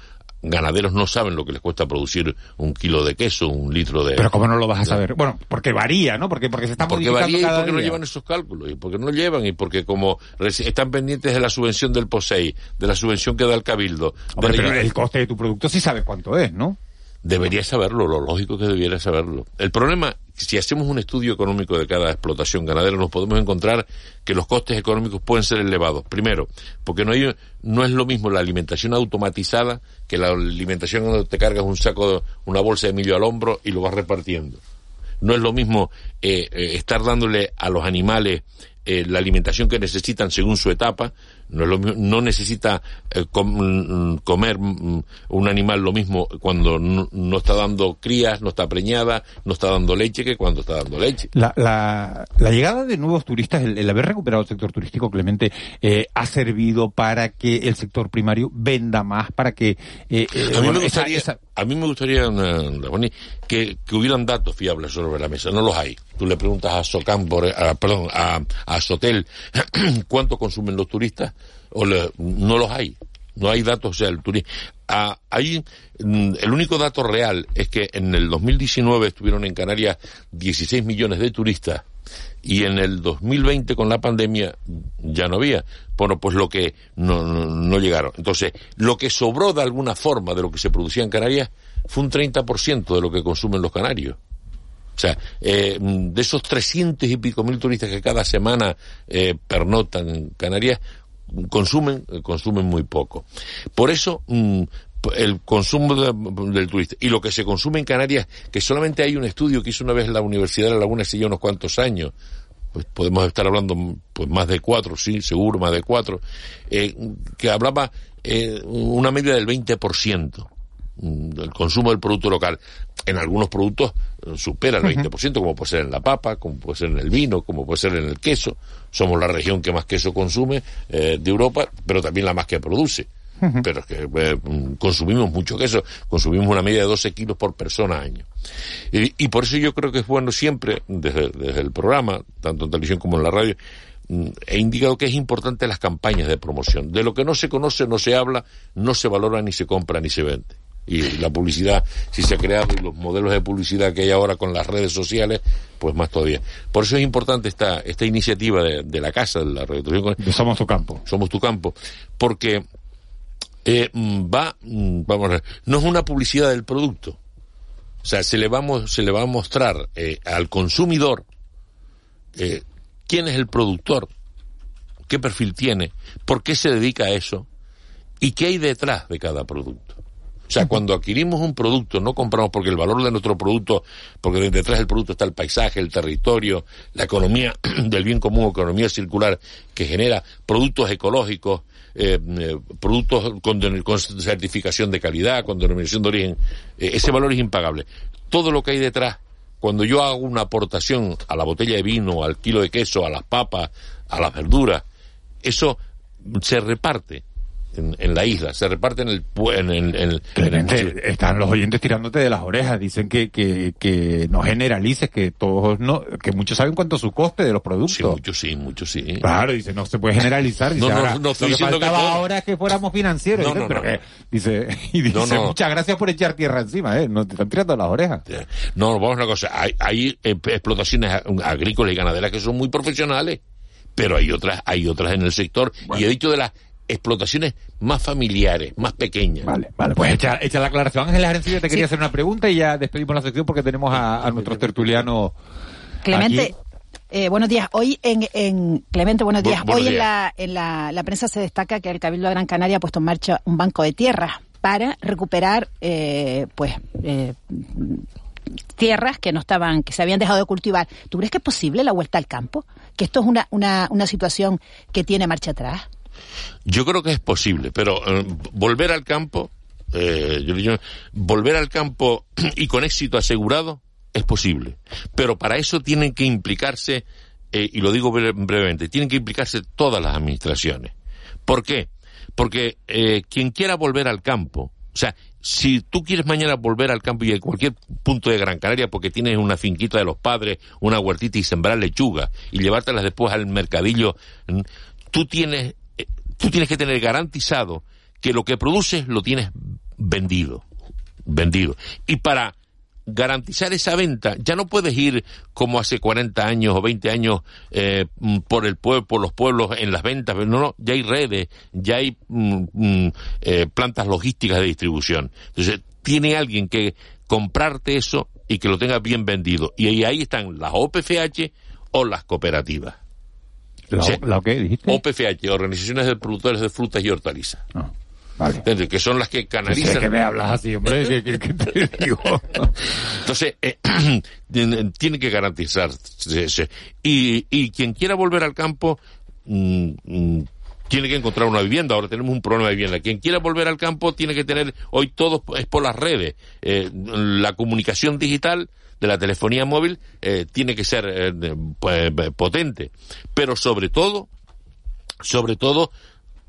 ganaderos no saben lo que les cuesta producir un kilo de queso, un litro de... Pero ¿cómo no lo vas a saber? Bueno, porque varía, ¿no? Porque, porque se está porque varía y porque no llevan esos cálculos, y porque no llevan, y porque como están pendientes de la subvención del POSEI, de la subvención que da el Cabildo... pero el coste de tu producto sí sabes cuánto es, ¿no? Debería saberlo, lo lógico que debiera saberlo. El problema, si hacemos un estudio económico de cada explotación ganadera, nos podemos encontrar que los costes económicos pueden ser elevados. Primero, porque no, hay, no es lo mismo la alimentación automatizada que la alimentación donde te cargas un saco, una bolsa de millo al hombro y lo vas repartiendo. No es lo mismo eh, eh, estar dándole a los animales eh, la alimentación que necesitan según su etapa, no, no necesita eh, mm, comer mm, un animal lo mismo cuando no, está dando crías, no está preñada, no está dando leche que cuando está dando leche. La, la, la llegada de nuevos turistas, el, haber recuperado el sector turístico, Clemente, eh, ha servido para que el sector primario venda más, para que... Eh, a, mí me gustaría, a mí me gustaría que, que hubieran datos fiables sobre la mesa. No los hay. Tú le preguntas a Socampo, a, perdón, a, a Sotel, cuánto consumen los turistas o no los hay. No hay datos, o sea, el turismo. Ah, mm, el único dato real es que en el 2019 estuvieron en Canarias 16 millones de turistas y en el 2020 con la pandemia ya no había. Bueno, pues lo que no, no, llegaron. Entonces, lo que sobró de alguna forma de lo que se producía en Canarias fue un 30% de lo que consumen los canarios. O sea, eh, de esos 300 y pico mil turistas que cada semana eh, pernotan en Canarias, consumen, consumen muy poco. Por eso, mm, el consumo del turista y lo que se consume en Canarias, que solamente hay un estudio que hizo una vez la Universidad de La Laguna hace ya unos cuantos años, pues podemos estar hablando pues más de cuatro, sí, seguro más de cuatro, eh, que hablaba eh, una media del 20% del consumo del producto local. En algunos productos eh, supera el 20%, como puede ser en la papa, como puede ser en el vino, como puede ser en el queso. Somos la región que más queso consume de Europa, pero también la más que produce pero es que eh, consumimos mucho queso, consumimos una media de 12 kilos por persona año. Y, por eso yo creo que es bueno siempre, desde, el programa, tanto en televisión como en la radio, mm, he indicado que es importante las campañas de promoción. De lo que no se conoce, no se habla, no se valora, ni se compra, ni se vende. Y la publicidad, si se ha creado y los modelos de publicidad que hay ahora con las redes sociales, pues más todavía. Por eso es importante esta, esta iniciativa de, la Casa, de la Radio Somos tu campo. Somos tu campo. Porque eh, va, vamos a ver, no es una publicidad del producto. O sea, se le va, se le va a mostrar eh, al consumidor eh, quién es el productor, qué perfil tiene, por qué se dedica a eso y qué hay detrás de cada producto. O sea, cuando adquirimos un producto, no compramos porque el valor de nuestro producto, porque detrás del producto está el paisaje, el territorio, la economía del bien común, economía circular, que genera productos ecológicos, eh, eh, productos con, certificación de calidad, con denominación de origen, eh, ese valor es impagable. Todo lo que hay detrás, cuando yo hago una aportación a la botella de vino, al kilo de queso, a las papas, a las verduras, eso se reparte en, la isla, se reparten en el... En, en, están los oyentes tirándote de las orejas, dicen que, que, que no generalices, que todos no, que muchos saben cuánto es su coste de los productos. Sí, muchos sí, muchos sí. Claro, dice, no se puede generalizar. Dice, no, no, no estoy diciendo que, ahora es que fuéramos financieros. dice, pero que, dice, y dice, muchas gracias por echar tierra encima, eh, no te están tirando las orejas. No, vamos a una cosa, hay, hay explotaciones agrícolas y ganaderas que son muy profesionales pero hay otras, hay otras en el sector. Y he dicho de las explotaciones más familiares, más pequeñas. Vale, vale, pues echa, echa la aclaración. Ángel Arencibia te quería hacer una pregunta y ya despedimos la sección porque tenemos a, nuestro tertuliano. Clemente. Eh, buenos días. Hoy en, en Clemente, buenos días. Hoy en, la, en la, la, prensa se destaca que el Cabildo de Gran Canaria ha puesto en marcha un banco de tierras para recuperar, eh, pues, eh, tierras que no estaban, que se habían dejado de cultivar. ¿Tú crees que es posible la vuelta al campo? ¿Que esto es una, una, una situación que tiene marcha atrás? Yo creo que es posible, pero eh, volver al campo, eh, volver al campo y con éxito asegurado es posible. Pero para eso tienen que implicarse, eh, y lo digo brevemente, tienen que implicarse todas las administraciones. ¿Por qué? Porque quien quiera volver al campo, o sea, si tú quieres mañana volver al campo y a cualquier punto de Gran Canaria porque tienes una finquita de los padres, una huertita y sembrar lechuga y llevártelas después al mercadillo, tú tienes tú tienes que tener garantizado que lo que produces lo tienes vendido. Vendido. Y para garantizar esa venta, ya no puedes ir como hace 40 años o 20 años eh, mm, por el pueblo, por los pueblos en las ventas, no, no, ya hay redes, ya hay mm, mm, eh, plantas logísticas de distribución. Entonces, tiene alguien que comprarte eso y que lo tenga bien vendido. Y ahí están las OPFH o las cooperativas. ¿La, qué dijiste? OPFH, Organizaciones de Productores de Frutas y Hortalizas. Ah, vale. Que son las que canalizan. que me hablas así, hombre, ¿qué, te digo? Entonces, eh, tiene que garantizarse. Y, y quien quiera volver al campo, mm, mm, tiene que encontrar una vivienda. Ahora tenemos un problema de vivienda. Quien quiera volver al campo tiene que tener, hoy todo es por las redes. Eh, la comunicación digital de la telefonía móvil eh, tiene que ser eh, pues, potente. Pero sobre todo, sobre todo,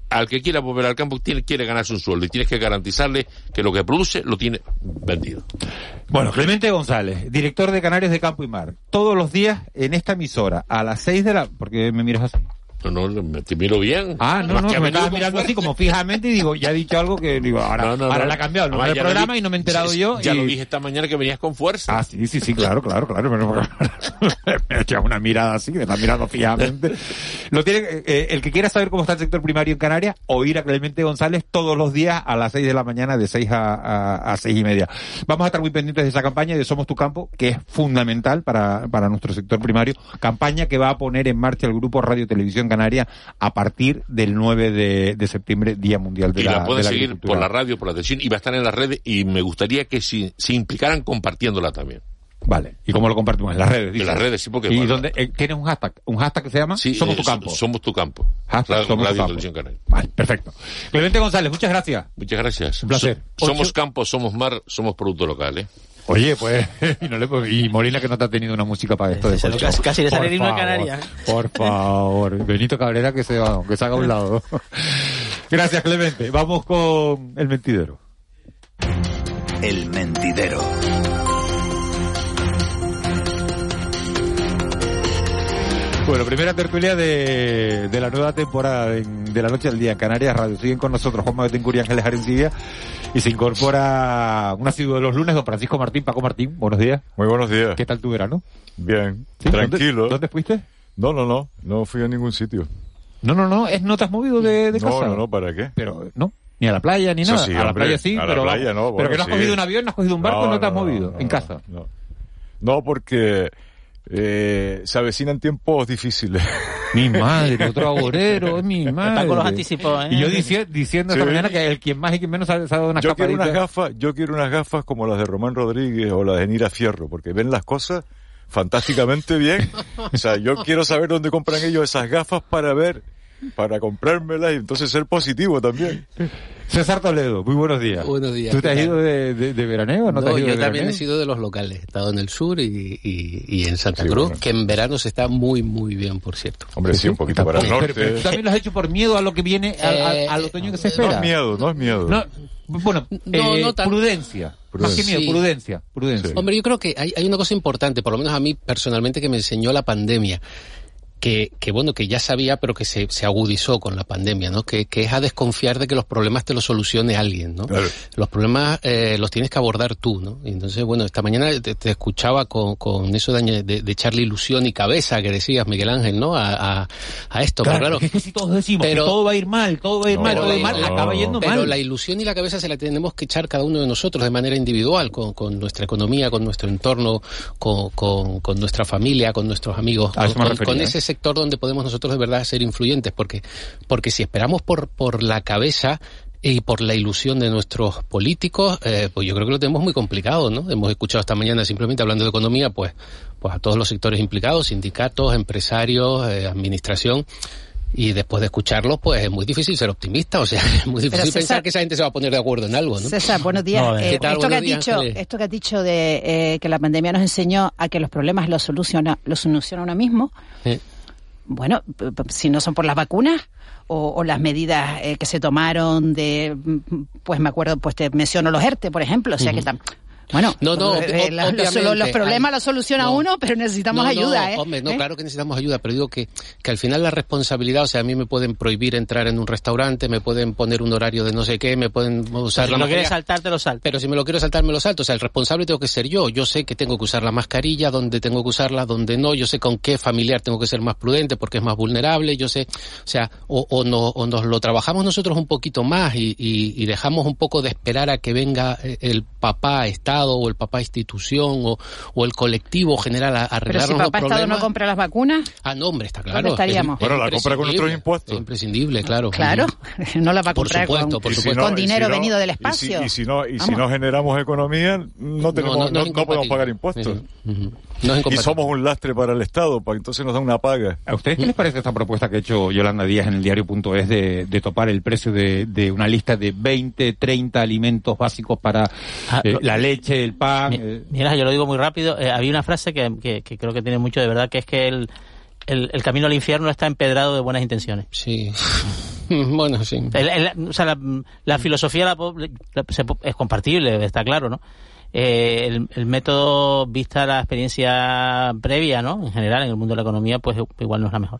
al que quiera volver al campo quiere ganarse un sueldo y tienes que garantizarle que lo que produce lo tiene vendido. Bueno, Clemente González, director de Canarios de Campo y Mar, todos los días en esta emisora, a las seis de la... porque me miras así? No, no, me, te miro bien. Ah, no, no, me estabas mirando así como fijamente y digo, ya he dicho algo que digo, ahora, ahora la ha cambiado el nombre del programa y no me he enterado yo. Ya lo dije esta mañana que venías con fuerza. Ah, sí, sí, sí, claro, claro, claro. me he echado una mirada así, me está mirando fijamente. Lo tiene, eh, el que quiera saber cómo está el sector primario en Canarias, oír a Clemente González todos los días a las seis de la mañana, de seis a, a, seis y media. Vamos a estar muy pendientes de esa campaña de Somos tu Campo, que es fundamental para, para nuestro sector primario. Campaña que va a poner en marcha el Grupo Radio Televisión Canaria a partir del 9 de, septiembre, Día Mundial de y la Y la pueden seguir por la radio, por la televisión, y va a estar en las redes, y me gustaría que si, se implicaran compartiéndola también. Vale. ¿Y cómo lo compartimos? En las redes. En las redes, sí, porque... ¿Y bueno, dónde, eh, tienes un hashtag? ¿Un hashtag que se llama? sí, Somos eh, tu campo. so- Somos tu campo. Hashtag Radio, Somos tu Radio campo. Televisión Canaria. Vale, perfecto. Clemente González, muchas gracias. Muchas gracias. Un placer. So- somos campo, somos mar, somos producto local, ¿eh? Oye, pues, y, no le- y Molina que no te ha tenido una música para esto de casi- casi le sale Por el himno de favor, Canarias. Por favor, Benito Cabrera que se va, que se haga a un lado. Gracias, Clemente. Vamos con el mentidero. El mentidero. Bueno, primera tertulia de, de la nueva temporada de, de la noche al día en Canarias Radio. Siguen con nosotros Juan Betancourt y Ángeles Arencibia y se incorpora un asiduo de los lunes, don Francisco Martín, Paco Martín. Buenos días. Muy buenos días. ¿Qué tal tu verano? Bien, ¿Sí? tranquilo. ¿Dónde, dónde fuiste? No, no, no, no fui a ningún sitio. No, no, no, es, no te has movido de, de no, casa. no, no, ¿para qué? Pero, no, ni a la playa ni nada. sí, a la hombre, playa sí, a la pero, playa no, pero que no has sí. cogido un avión, no has cogido un barco, no, No, te has movido en casa. No, no porque eh, se avecinan tiempos difíciles. Mi madre, otro agorero, mi madre. Están con los anticipos, ¿eh? Y yo dici- diciendo esta Sí. mañana que el quien más y quien menos ha dado una Yo quiero unas gafas, yo quiero unas gafas como las de Román Rodríguez o las de Nira Fierro, porque ven las cosas fantásticamente bien. O sea, yo quiero saber dónde compran ellos esas gafas para ver, para comprármelas y entonces ser positivo también. César Toledo, muy buenos días. Buenos días, ¿Tú te ¿qué has ido de, de- de veraneo o no, No, te has ido yo de también he sido de los locales. He estado en el sur y, y- y en Santa Sí, Cruz, bueno. que en verano se está muy, muy bien, por cierto. Hombre, sí, un poquito para el norte. pero tú también lo has hecho por miedo a lo que viene, al, al- Eh, al otoño que se No espera. es miedo, no es miedo. No, bueno, No, eh, no tan- prudencia. Más que Prudencia. miedo, Sí. prudencia. prudencia. Hombre, yo creo que hay, hay una cosa importante, por lo menos a mí personalmente, que me enseñó la pandemia. Que, que bueno, que ya sabía, pero que se, se agudizó con la pandemia, ¿no? Que, que es a desconfiar de que los problemas te los solucione alguien, ¿no? Claro. Los problemas eh, los tienes que abordar tú, ¿no? Y entonces, bueno, esta mañana te, te escuchaba con, con eso de, de, de echarle ilusión y cabeza que decías, Miguel Ángel, ¿no? A, a, a esto, Claro, pero claro. porque es que si todos decimos Pero- que todo va a ir mal, todo va a ir No, mal, pero todo va a ir la- mal, no, acaba yendo Pero mal. la ilusión y la cabeza se la tenemos que echar cada uno de nosotros de manera individual, con, con nuestra economía, con nuestro entorno, con, con- con nuestra familia, con nuestros amigos, A eso con, me con- refería, con ¿eh? Sector donde podemos nosotros de verdad ser influyentes, porque, porque si esperamos por, por la cabeza y por la ilusión de nuestros políticos, eh, pues yo creo que lo tenemos muy complicado, ¿no? Hemos escuchado esta mañana simplemente hablando de economía, pues, pues a todos los sectores implicados, sindicatos, empresarios, eh, administración, y después de escucharlos, pues es muy difícil ser optimista, o sea, es muy difícil César- pensar que esa gente se va a poner de acuerdo en algo, ¿no? César, buenos días. No, Eh, esto, que Buenos has días, dicho, Ángeles. esto que has dicho de eh, que la pandemia nos enseñó a que los problemas los soluciona, los soluciona uno mismo. Bueno, si no son por las vacunas o, o las medidas eh, que se tomaron de, mm, pues me acuerdo, pues te menciono los ERTE, por ejemplo, o sea que tam- bueno, No, no, eh, ob- eh, los, obviamente, los- los problemas los soluciona no. uno, pero necesitamos No, ayuda, ¿eh? Hombre, no, ¿Eh? claro que necesitamos ayuda, pero digo que, que al final la responsabilidad, o sea, a mí me pueden prohibir entrar en un restaurante, me pueden poner un horario de no sé qué, me pueden usar si la no quieres mascarilla. saltarte, lo saltas. Pero si me lo quiero saltar, me lo salto. O sea, el responsable tengo que ser yo. Yo sé que tengo que usar la mascarilla, dónde tengo que usarla, dónde no. Yo sé con qué familiar tengo que ser más prudente porque es más vulnerable. Yo sé, o sea, o, o, no- o nos lo trabajamos nosotros un poquito más y, y- y dejamos un poco de esperar a que venga eh, el papá Estado o el papá institución o, o el colectivo general a, a Pero arreglarnos si los papá Estado no compra las vacunas, Ah, no, hombre, está claro. ¿Dónde estaríamos? Es- es Bueno, la compra con nuestros impuestos. Es imprescindible, claro. claro, no la va a Por comprar supuesto, con, por si no- con si dinero no- venido del y si- espacio. Y si, no, y si no generamos economía, no, tenemos, no, no podemos pagar impuestos. No es Y somos un lastre para el Estado, pues entonces nos da una paga. ¿A ustedes qué les parece esta propuesta que ha hecho Yolanda Díaz en el diario.es de, de topar el precio de, de una lista de 20, 30 alimentos básicos para Ah, eh, la leche, el pan? Mi- eh, Mira, yo lo digo muy rápido. eh, había una frase que, que- que creo que tiene mucho de verdad, que es que el, el, el camino al infierno está empedrado de buenas intenciones. Sí. bueno, sí. El- el- o sea, la, la filosofía la po- la- se po- es compartible, está claro, ¿no? Eh, el, el método, vista la experiencia previa, ¿no? En general, en el mundo de la economía, pues igual no es la mejor.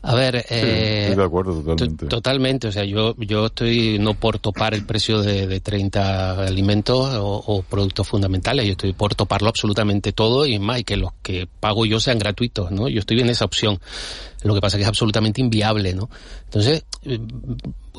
A ver, eh, estoy de acuerdo totalmente. to- totalmente. O sea, yo, yo estoy no por topar el precio de, de 30 alimentos o, o productos fundamentales. Yo estoy por toparlo absolutamente todo y más, y que los que pago yo sean gratuitos, ¿no? Yo estoy en esa opción. Lo que pasa es que es absolutamente inviable, ¿no? Entonces,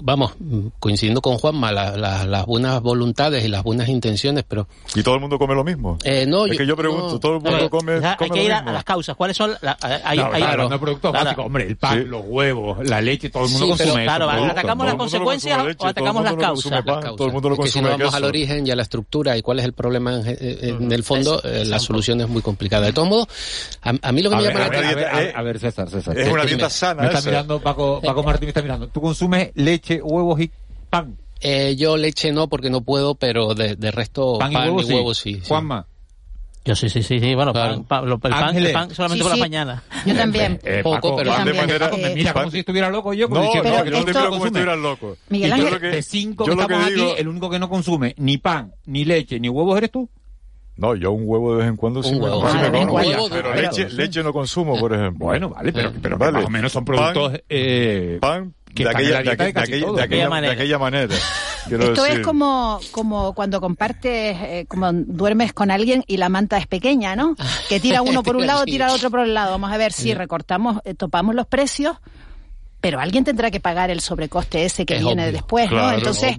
vamos, coincidiendo con Juanma, la, la, las buenas voluntades y las buenas intenciones, pero... ¿Y todo el mundo come lo mismo? Eh, no, es yo, que yo pregunto, no, todo el mundo no, come, come, Hay que ir a, a, las causas, ¿cuáles son? La, hay, no, hay, claro, no productos claro. básicos, hombre, el pan, sí. los huevos, la leche, todo el mundo sí, consume pero, Claro, atacamos las consecuencias leche, o atacamos las causas. Pan, todo el mundo lo consume. Es que si vamos al origen y a la estructura y cuál es el problema en, en el fondo, eh, la solución es muy complicada. De todos modos, a, a mí lo que me llama la atención... A ver, César, César. Es una dieta sana. Me está mirando, Paco Martín me está mirando. Tú consumes leche leche, huevos y pan. Eh, yo leche no, porque no puedo, pero de, de resto pan, pan y huevos, y huevos sí. sí. Juanma. Yo sí, sí, sí, sí. Bueno, claro. pan, pan, el, pan, el pan solamente sí, sí. por la mañana. Yo también. Eh, eh, Poco, pero también, manera, eh, mira, como si estuviera loco yo. No, diciendo, no, que no te miro como si estuvieras loco. Miguel Ángel, yo de cinco yo que estamos que digo, aquí, el único que no consume ni pan, ni leche, ni huevos eres tú. No, yo un huevo de vez en cuando sí, me como, pero leche, no consumo, por ejemplo. Bueno, vale, pero, pero vale. más menos son productos... Pan, eh, que de, aquella, de, aquella, manera. de. Esto es como, como cuando compartes, eh, como duermes con alguien y la manta es pequeña, ¿no? Que tira uno por un lado, tira el otro por el lado. Vamos a ver si recortamos, eh, topamos los precios, pero alguien tendrá que pagar el sobrecoste ese que viene después, ¿no? Entonces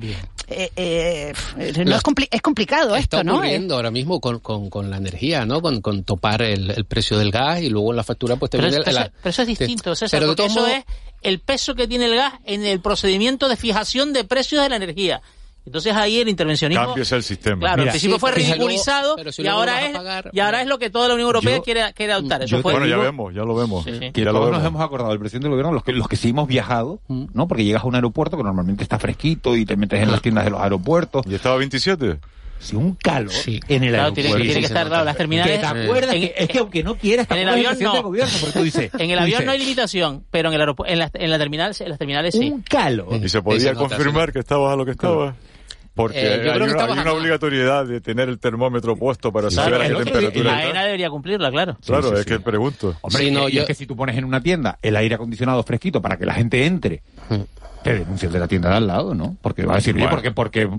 eh, eh, eh es, compli es, complicado esto, ¿no? ocurriendo ahora mismo con, con, la energía, ¿no? Con, con topar el, el, precio del gas y luego en la factura pues te pero pero eso es distinto, César, eso es el peso que tiene el gas en el procedimiento de fijación de precios de la energía. Entonces ahí el intervencionismo. Cambios el sistema. Claro, Mira, principio fue ridiculizado algo, si y, ahora es, y ahora es lo que toda la Unión Europea quiere, adoptar. Eso fue bueno, ya vemos, ya lo vemos. Sí, todos nos hemos acordado, el presidente del gobierno, los que, los que sí hemos viajado, mm. ¿no? Porque llegas a un aeropuerto que normalmente está fresquito y te metes en las ah. tiendas de los aeropuertos. ¿Y estaba 27? si un calor sí. en el aeropuerto. Tiene, tiene que estar claro, las terminales. Te acuerdas es que aunque no quieras, en el avión no. Gobierno, en el avión no hay limitación, pero en el aeropu en, la, en la terminal, en las terminales sí. Un calor. Y se podía confirmar que estabas a lo que estabas. Claro. Porque eh, hay, una, obligatoriedad de tener el termómetro puesto para sí, saber a qué temperatura. La ENA debería cumplirla, claro. Claro, es que pregunto. Hombre, y es que si tú pones en una tienda el aire acondicionado fresquito para que la gente entre, hmm. te denuncias de la tienda de al lado, ¿no? Porque va a decir, oye, bueno. porque, porque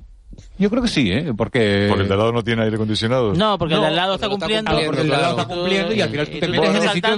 yo creo que sí, ¿eh? Porque... Porque el de al lado no tiene aire acondicionado. No, porque el de al lado está cumpliendo. porque el de al lado está cumpliendo y al final tú te metes en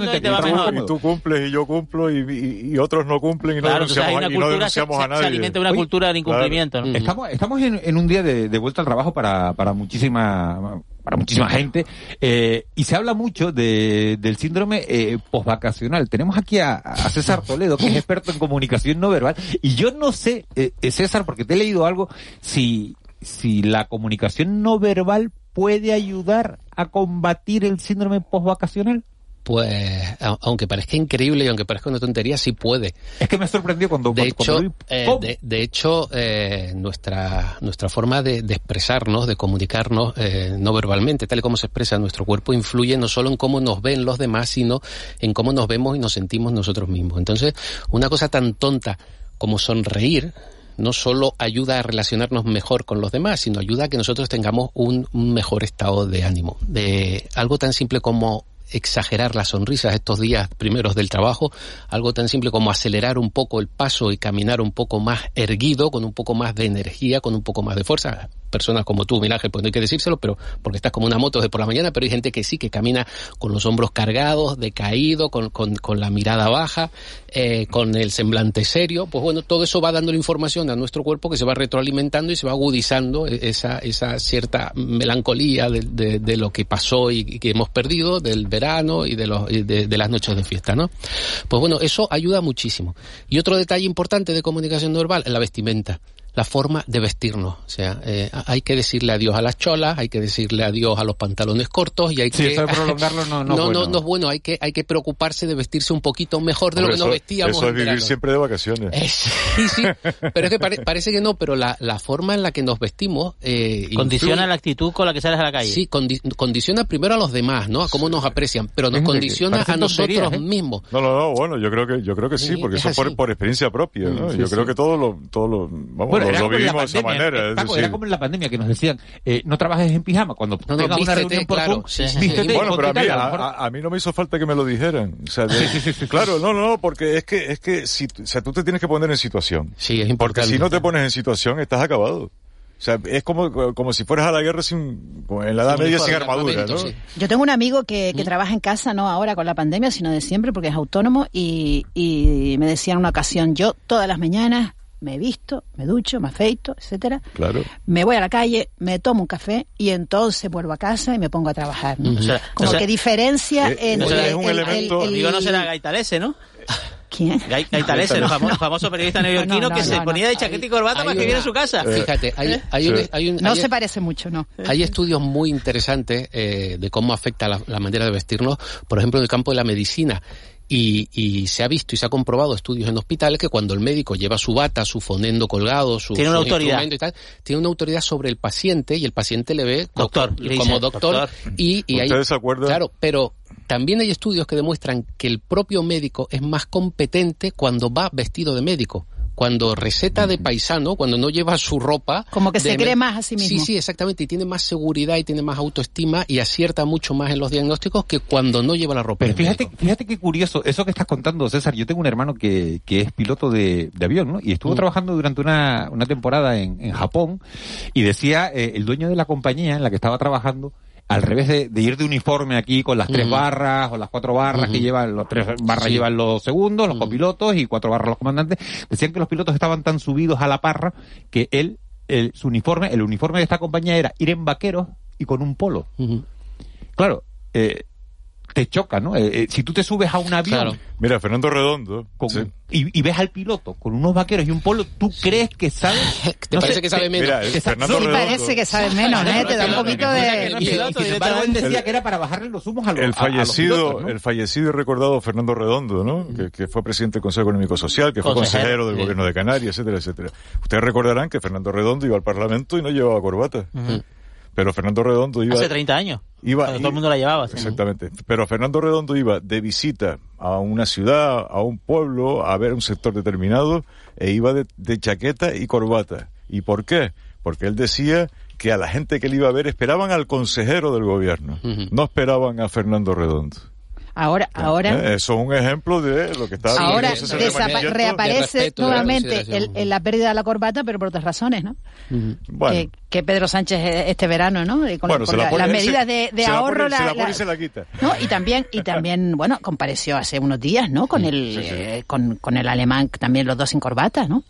el te, va mejor. Y tú cumples y yo cumplo y, otros no cumplen y no denunciamos, a, nadie. Se alimenta una cultura de incumplimiento. Estamos, estamos en, un día de, vuelta al trabajo para, para muchísima para muchísima gente. Eh, y se habla mucho de, del síndrome eh, posvacacional. Tenemos aquí a, a, César Toledo, que es experto en comunicación no verbal. Y yo no sé, eh, eh César, porque te he leído algo, si, si la comunicación no verbal puede ayudar a combatir el síndrome postvacacional? Pues, aunque parezca increíble y aunque parezca una tontería, sí puede. Es que me sorprendió cuando... De cuando, hecho, eh, de, hecho eh, nuestra, nuestra forma de, de expresarnos, de comunicarnos eh, no verbalmente, tal y como se expresa nuestro cuerpo, influye no solo en cómo nos ven los demás, sino en cómo nos vemos y nos sentimos nosotros mismos. Entonces, una cosa tan tonta como sonreír, no solo ayuda a relacionarnos mejor con los demás, sino ayuda a que nosotros tengamos un, un mejor estado de ánimo. De algo tan simple como exagerar las sonrisas estos días primeros del trabajo, algo tan simple como acelerar un poco el paso y caminar un poco más erguido, con un poco más de energía, con un poco más de fuerza personas como tú, Milaje, pues no hay que decírselo, pero porque estás como una moto de por la mañana, pero hay gente que sí, que camina con los hombros cargados, decaído, con, con, con la mirada baja, eh, con el semblante serio. Pues bueno, todo eso va dando la información a nuestro cuerpo que se va retroalimentando y se va agudizando e-, esa, esa cierta melancolía de, de, lo que pasó y, que hemos perdido del verano y de, los, y de, las noches de fiesta, ¿no? Pues bueno, eso ayuda muchísimo. Y otro detalle importante de comunicación no verbal, la vestimenta la forma de vestirnos. O sea, eh, hay que decirle adiós a las cholas, hay que decirle adiós a los pantalones cortos y hay sí, que... Eso de prolongarlo no, no, no, bueno. no, no, es bueno. Hay que, hay que preocuparse de vestirse un poquito mejor de lo que nos vestíamos. Eso es vivir siempre de vacaciones. Sí, sí, pero es que pare, parece que no, pero la, la, forma en la que nos vestimos... Eh, condiciona la actitud con la que sales a la calle. Sí, condi, condiciona primero a los demás, ¿no? A cómo nos aprecian, pero nos condiciona a nosotros ¿eh? mismos. No, no, no, bueno, yo creo que, yo creo que sí, porque es eso por, por, experiencia propia, ¿no? Mm, yo creo que todo lo... Todo lo vamos, lo vivimos de esa manera. Paco, era como en la pandemia que nos decían, eh, no trabajes en pijama, cuando no, tengas una reunión por Bueno, pero a mí, a, a mí no me hizo falta que me lo dijeran. O sea, de, claro, no, no, porque es que, es que si, o sea, tú te tienes que poner en situación. Sí, es importante. Porque si no te pones en situación, estás acabado. O sea, es como, como si fueras a la guerra sin, en la Edad Media sin armadura, ¿no? Yo tengo un amigo que, que ¿Mm? trabaja en casa, no ahora con la pandemia, sino de siempre, porque es autónomo, y, y me decía en una ocasión, yo todas las mañanas me visto, me ducho, me afeito, etcétera. Claro. Me voy a la calle, me tomo un café y entonces vuelvo a casa y me pongo a trabajar. ¿no? O sea, Como o sea, que diferencia Eh, entre o sea, es un el- elemento- el- Digo, no será Gaitalese, ¿no? ¿Quién? Gai- Gaitalese, el famoso, famoso periodista neoyorquino No, no, que no, se no. ponía de chaqueta y corbata hay para escribir en su casa. Fíjate, hay, ¿Eh? hay un, hay un- No hay- se parece mucho, ¿no? Hay estudios muy interesantes eh, de cómo afecta la, la manera de vestirnos, por ejemplo, en el campo de la medicina. Y, y se ha visto y se ha comprobado estudios en hospitales que cuando el médico lleva su bata, su fonendo colgado, su, Tiene una su autoridad. instrumento y tal, tiene una autoridad sobre el paciente y el paciente le ve Doctor, y le como doctor. doctor. Y, y hay- ¿Ustedes se acuerdan? Claro, pero también hay estudios que demuestran que el propio médico es más competente cuando va vestido de médico. Cuando receta de paisano, cuando no lleva su ropa. Como que se cree más a sí mismo. Sí, sí, exactamente. Y tiene más seguridad y tiene más autoestima y acierta mucho más en los diagnósticos que cuando no lleva la ropa. Pero fíjate, médico. fíjate qué curioso, eso que estás contando, César, yo tengo un hermano que, que es piloto de, de avión, ¿no? Y estuvo Mm. trabajando durante una, una temporada en, en Japón y decía, eh, el dueño de la compañía en la que estaba trabajando, al revés de, de ir de uniforme aquí con las tres barras o las cuatro barras que llevan, los tres barras Sí. llevan los segundos, los copilotos y cuatro barras los comandantes, decían que los pilotos estaban tan subidos a la parra que él, el, su uniforme, el uniforme de esta compañía era ir en vaqueros y con un polo. Claro, eh, te choca, ¿no? Eh, eh, si tú te subes a un avión Mira, Fernando Redondo. con- sí. y, y ves al piloto con unos vaqueros y un polo, tú crees que sabe. ¿Te parece que sabe menos? Mira, el que sa- Fernando Sí, Redondo. parece que sabe menos, ¿eh? Te da un poquito de... Y, sin embargo, él decía que era para bajarle los humos a los el a- a los fallecido, pilotos, ¿no? el fallecido y recordado Fernando Redondo, ¿no? Que, que fue presidente del Consejo Económico Social, que fue Consejero, consejero del sí. gobierno de Canarias, etcétera, etcétera. Ustedes recordarán que Fernando Redondo iba al Parlamento y no llevaba corbata. Pero Fernando Redondo iba Hace 30 años. Iba- todo el mundo la llevaba. sí. Exactamente. Pero Fernando Redondo iba de visita a una ciudad, a un pueblo, a ver un sector determinado, e iba de, de chaqueta y corbata. ¿Y por qué? Porque él decía que a la gente que él iba a ver esperaban al consejero del gobierno, no esperaban a Fernando Redondo. Ahora, ahora... Eh, Eso es un ejemplo de lo que está Ahora Manillento. reaparece de nuevamente el- el- la pérdida de la corbata, pero por otras razones, ¿no? Bueno. Que, que Pedro Sánchez eh, este verano, ¿no? Y con, Bueno, con se la la- pone- las se- medidas de, de se la ahorro, pone- se la la- pone y la- se la quita. ¿no? Y también, y también, bueno, compareció hace unos días, ¿no? Con el, eh, con, con el alemán, también los dos sin corbata, ¿no?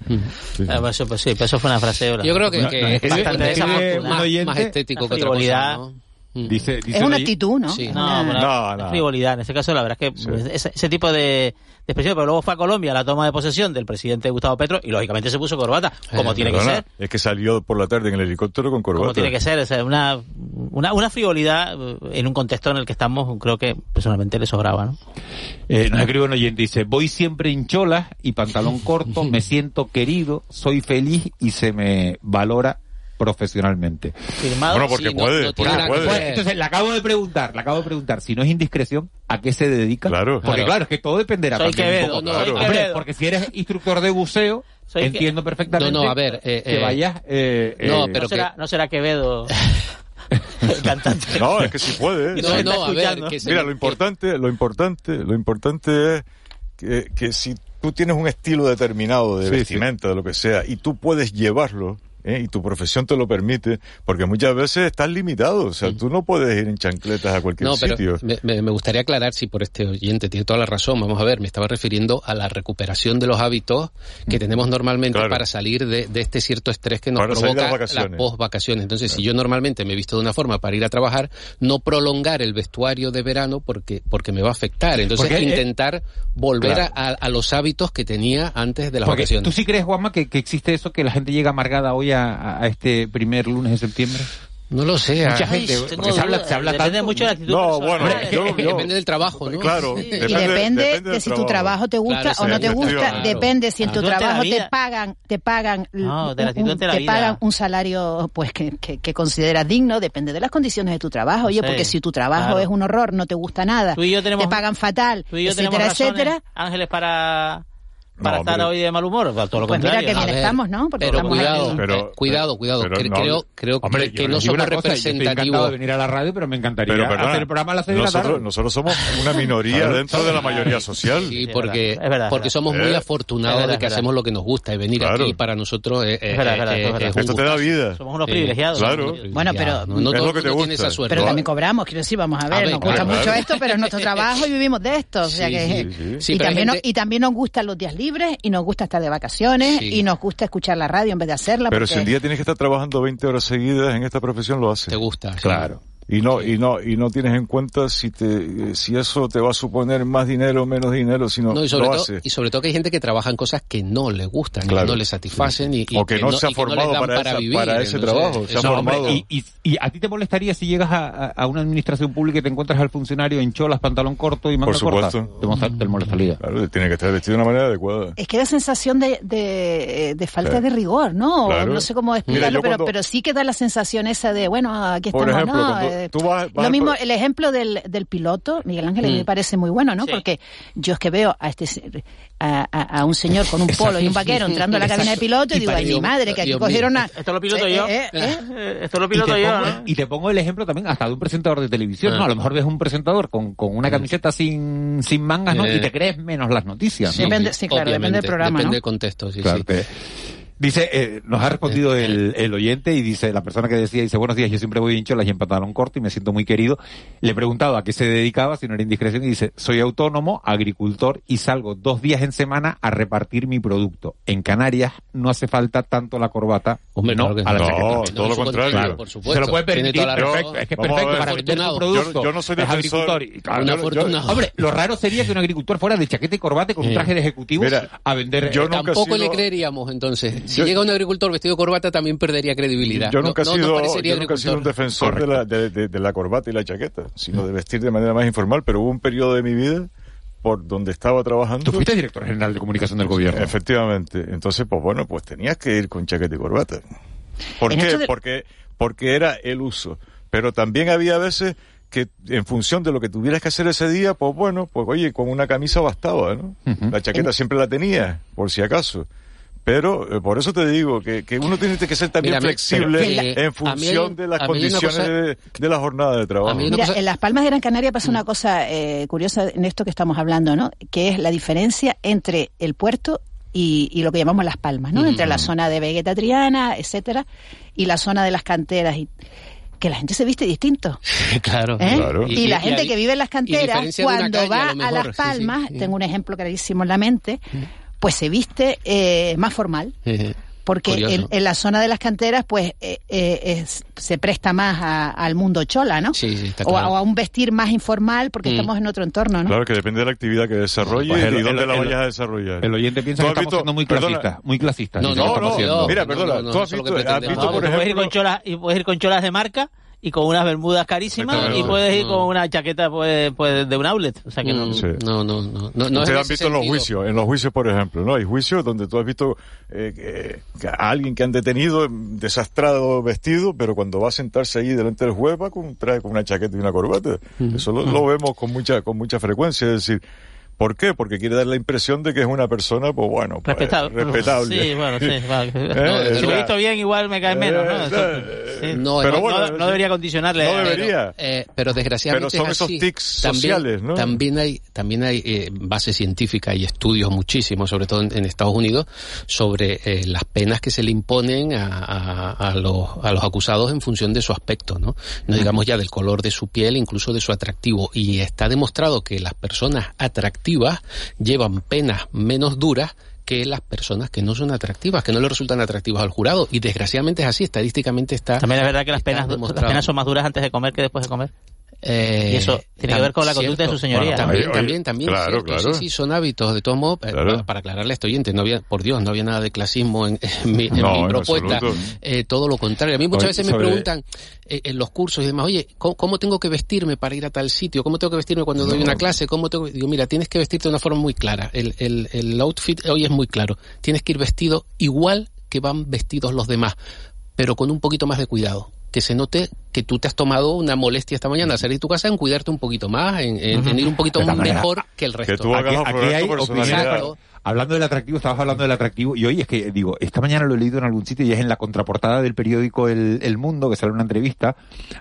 Ah, pues eso, pues sí, pues eso fue una frase. Yo creo que, No, que no, es bastante un oyente, más estético que otra cosa. ¿no? Dice, dice Es una actitud, ¿no? Sí. No, No, no. frivolidad. En este caso, la verdad es que pues, ese, ese tipo de, de expresión, pero luego fue a Colombia a la toma de posesión del presidente Gustavo Petro y lógicamente se puso corbata, como Eh, tiene que Perdona, ser. Es que salió por la tarde en el helicóptero con corbata. Como tiene que ser, o sea, una, una, una frivolidad eh, en un contexto en el que estamos, creo que personalmente le sobraba, ¿no? Eh, nos escribe un oyente, dice, voy siempre en cholas y pantalón corto, me siento querido, soy feliz y se me valora profesionalmente. Firmado. Bueno, porque Sí, no- puede, no porque que puede. Entonces, le acabo de preguntar, le acabo de preguntar, si no es indiscreción, ¿a qué se dedica? Claro. Porque Claro. claro, es que todo dependerá Soy también un Quevedo, poco. no, Claro. soy Hombre, Quevedo. porque si eres instructor de buceo, Soy que- entiendo perfectamente No, no, a ver, eh, que eh, vayas... eh, no, eh, pero no, será, no será Quevedo el cantante. No, es que sí puede. No, sí. no, a ver, que Mira, lo importante, lo importante, lo importante es que, que si tú tienes un estilo determinado de Sí, vestimenta, de lo que sea, y tú puedes llevarlo, ¿eh? y tu profesión te lo permite, porque muchas veces estás limitado, o sea, tú no puedes ir en chancletas a cualquier No, pero sitio. me, me- me gustaría aclarar si por este oyente tiene toda la razón. Vamos a ver, me estaba refiriendo a la recuperación de los hábitos que tenemos normalmente Claro. para salir de, de este cierto estrés que nos Para provoca las vacaciones. post vacaciones. Entonces, si yo normalmente me he visto de una forma para ir a trabajar, no prolongar el vestuario de verano porque porque me va a afectar. Entonces, Porque, eh, intentar volver claro. a, a los hábitos que tenía antes de las porque vacaciones. ¿Tú sí crees, Juanma, que, que existe eso, que la gente llega amargada hoy a, a este primer lunes de septiembre? No lo sé. Mucha ah, gente, porque se habla, se habla Depende tanto. mucho de la actitud No, bueno, Es yo- yo- Depende del trabajo, ¿no? Claro, Y depende, depende, depende de si tu trabajo te gusta Claro, o no sí, te gusta, efectivamente. depende si en tu trabajo te pagan, te pagan, No, de la un- ante la te vida. pagan un salario pues que, que, que consideras digno, depende de las condiciones de tu trabajo. Oye, Sí, porque si tu trabajo claro. es un horror, no te gusta nada, Tú y yo tenemos- te pagan fatal, Tú y yo etcétera, tenemos razones, etcétera. Ángeles, para, para No, estar hombre. hoy de mal humor. Todo lo Pues mira que bien estamos, ¿no? Porque pero estamos cuidado, aquí. Pero- eh, cuidado, cuidado. pero Cre- no- creo creo Hombre, que, no somos representativos. de venir a la radio, pero me encantaría Pero, perdona, hacer el programa a las seis de la nosotros, tarde. nosotros somos una minoría dentro de la mayoría social. Sí, es porque, verdad, es verdad, porque somos muy afortunados verdad, de que hacemos lo que nos gusta y venir Claro. aquí para nosotros es, es- Es verdad, es verdad, es- es verdad. es un Esto te da vida. Somos unos privilegiados. Claro. Bueno, pero- no, todo el mundo tiene esa suerte. Pero también cobramos, quiero decir, vamos a ver, nos gusta mucho esto, pero es nuestro trabajo y vivimos de esto. Y, también nos, gente- y también nos gustan los días Pero libres y nos gusta estar de vacaciones Sí. y nos gusta escuchar la radio en vez de hacerla. Pero porque- si un día tienes que estar trabajando 20 horas seguidas en esta profesión, lo haces. Te gusta. Claro. Y no, y no, y no tienes en cuenta si te, si eso te va a suponer más dinero o menos dinero, sino No, y, sobre lo todo, haces. y sobre todo que hay gente que trabaja en cosas que no le gustan, Claro. que no le satisfacen y, y O que no se ha que no formado dan para esa- vivir. para ese trabajo, se ha No, hombre, formado. y, y- y a ti te molestaría si llegas a, a- a una administración pública y te encuentras al funcionario en cholas, pantalón corto y manga Por supuesto. corta? Te, molesta- te molestaría. Claro, tiene que estar vestido de una manera adecuada. Es que da sensación de, de, de falta Claro. de rigor, ¿no? Claro. No sé cómo Mira, explicarlo, yo pero, cuando- pero sí que da la sensación esa de, bueno, aquí Por estamos, ejemplo, ¿no? Eh, tú vas- vas lo mismo, el ejemplo del, del piloto, Miguel Ángel, a Mm. me parece muy bueno, ¿no? Porque yo es que veo a este se- a, a- a un señor con un polo y un vaquero entrando a la cabina de piloto y, Y digo, ay, mi madre, que aquí cogieron una... Esto lo piloto yo. Eh, eh, eh. Esto lo y, piloto te yo, pongo, ¿no? y te pongo el ejemplo también hasta de un presentador de televisión, Ah. ¿no? A lo mejor ves un presentador con, con una camiseta sin, sin mangas, ¿no? Eh. Y te crees menos las noticias, ¿no? Depende- sí, claro, depende del programa, Depende ¿no? del contexto, sí, Claro, sí. te- Dice, eh, nos ha respondido el, el oyente y dice, la persona que decía, dice, buenos días, yo siempre voy en cholas y en pantalón corto y me siento muy querido. Le he preguntado a qué se dedicaba, si no era indiscreción, y dice, soy autónomo, agricultor y salgo dos días en semana a repartir mi producto. En Canarias no hace falta tanto la corbata, Hombre, no claro que a la no. chaqueta. No, todo lo contrario, Claro. por supuesto. Se lo puede Tiene permitir, la perfecto, es que es perfecto ver. para vender su producto. Yo- yo no soy es defensor. agricultor y- claro, yo- yo- hombre, lo raro sería que un agricultor fuera de chaqueta y corbata con un Eh. traje de ejecutivo Mira, a vender. yo he Tampoco sido- le creeríamos, entonces. Si Yo- llega un agricultor vestido de corbata, también perdería credibilidad. Yo nunca he no, sido, no parecería yo nunca he sido un defensor de la, de, de- de la corbata y la chaqueta, sino de vestir de manera más informal, pero hubo un periodo de mi vida por donde estaba trabajando. Tú fuiste director general de comunicación del gobierno. Efectivamente. Entonces, pues bueno, pues tenías que ir con chaqueta y corbata. ¿Por En qué? Porque, porque era el uso. Pero también había veces que en función de lo que tuvieras que hacer ese día, pues bueno, pues oye, con una camisa bastaba, ¿no? La chaqueta siempre la tenía, por si acaso. Pero eh, por eso te digo que, que uno tiene que ser también Mira, a mí- flexible pero, en mí función de las condiciones cosa- de, de la jornada de trabajo. Mira, en Las Palmas de Gran Canaria pasa una cosa eh, curiosa en esto que estamos hablando, ¿no? Que es la diferencia entre el puerto y, y lo que llamamos Las Palmas, ¿no? Entre la zona de Vegeta Triana, etcétera, y la zona de las canteras y que la gente se viste distinto. claro. ¿eh? claro. Y, la gente que vive en las canteras, cuando calle, va a Las sí, Palmas, sí. tengo un ejemplo clarísimo en la mente, pues se viste eh, más formal. Eh, Porque en, en la zona de las canteras, pues, eh, eh, es- se presta más a- al mundo chola, ¿no? Sí, sí, está o, a, claro. o a un vestir más informal, porque Mm. estamos en otro entorno, ¿no? Claro que depende de la actividad que desarrolles Pues el- y dónde el- la vayas a desarrollar. El oyente piensa ¿Tú que estamos visto- siendo muy perdona, clasistas, muy clasistas. No, no, no, siendo. Mira, perdona, tú has visto, has visto, No, por tú puedes ir ejemplo, con cholas y puedes ir con cholas de marca y con unas bermudas carísimas y puedes ir No. con una chaqueta pues, pues de un outlet. O sea que no. Sí. No, no, no. no, no es Ustedes en han visto en los juicios, en los juicios, por ejemplo, ¿no? Hay juicios donde tú has visto eh, a alguien que han detenido mm, desastrado vestido, pero cuando va a sentarse ahí delante del juez va con un traje, con una chaqueta y una corbata. Eso lo, lo vemos con mucha, con mucha frecuencia, es decir, ¿por qué? Porque quiere dar la impresión de que es una persona, pues bueno, pues, Respetable. respetable. Sí, bueno, sí. vale. Eh, si lo he visto bien, igual me cae menos, ¿no? eh, Eso- eh, sí. No, Pero no, bueno, no, no debería condicionarle. no debería. Eh, pero desgraciadamente Pero son es esos tics También- sociales, ¿no? También hay, también hay eh, base científica y estudios muchísimos, sobre todo en, en Estados Unidos, sobre eh, las penas que se le imponen a, a- a los, a los acusados en función de su aspecto, ¿no? No digamos ya del color de su piel, incluso de su atractivo. Y está demostrado que las personas atractivas llevan penas menos duras que las personas que no son atractivas, que no le resultan atractivas al jurado. Y desgraciadamente es así, estadísticamente está. También es verdad que las penas, las penas son más duras antes de comer que después de comer. Eh, y eso tiene que ver con la conducta de su señoría. También, Oye, también, también. claro, cierto, claro. Sí, sí, son hábitos. De todos modos, eh, Claro. para, para aclararle a este oyente, no había, por Dios, no había nada de clasismo en, en mi, en No, mi en propuesta. Eh, todo lo contrario. A mí muchas Oye, veces me sobre- preguntan eh, en los cursos y demás, oye, ¿cómo, cómo tengo que vestirme para ir a tal sitio? ¿Cómo tengo que vestirme cuando doy una clase? ¿Cómo tengo que-?" Digo, mira, tienes que vestirte de una forma muy clara. El, el, el outfit hoy es muy claro. Tienes que ir vestido igual que van vestidos los demás, pero con un poquito más de cuidado. Que se note que tú te has tomado una molestia esta mañana al salir de tu casa en cuidarte un poquito más, en, en- en ir un poquito De mejor que el resto. tú hagas Aquí, hay opiniones. Hablando del atractivo, estabas hablando del atractivo, y hoy es que, digo, esta mañana lo he leído en algún sitio y es en la contraportada del periódico El, El Mundo, que sale una entrevista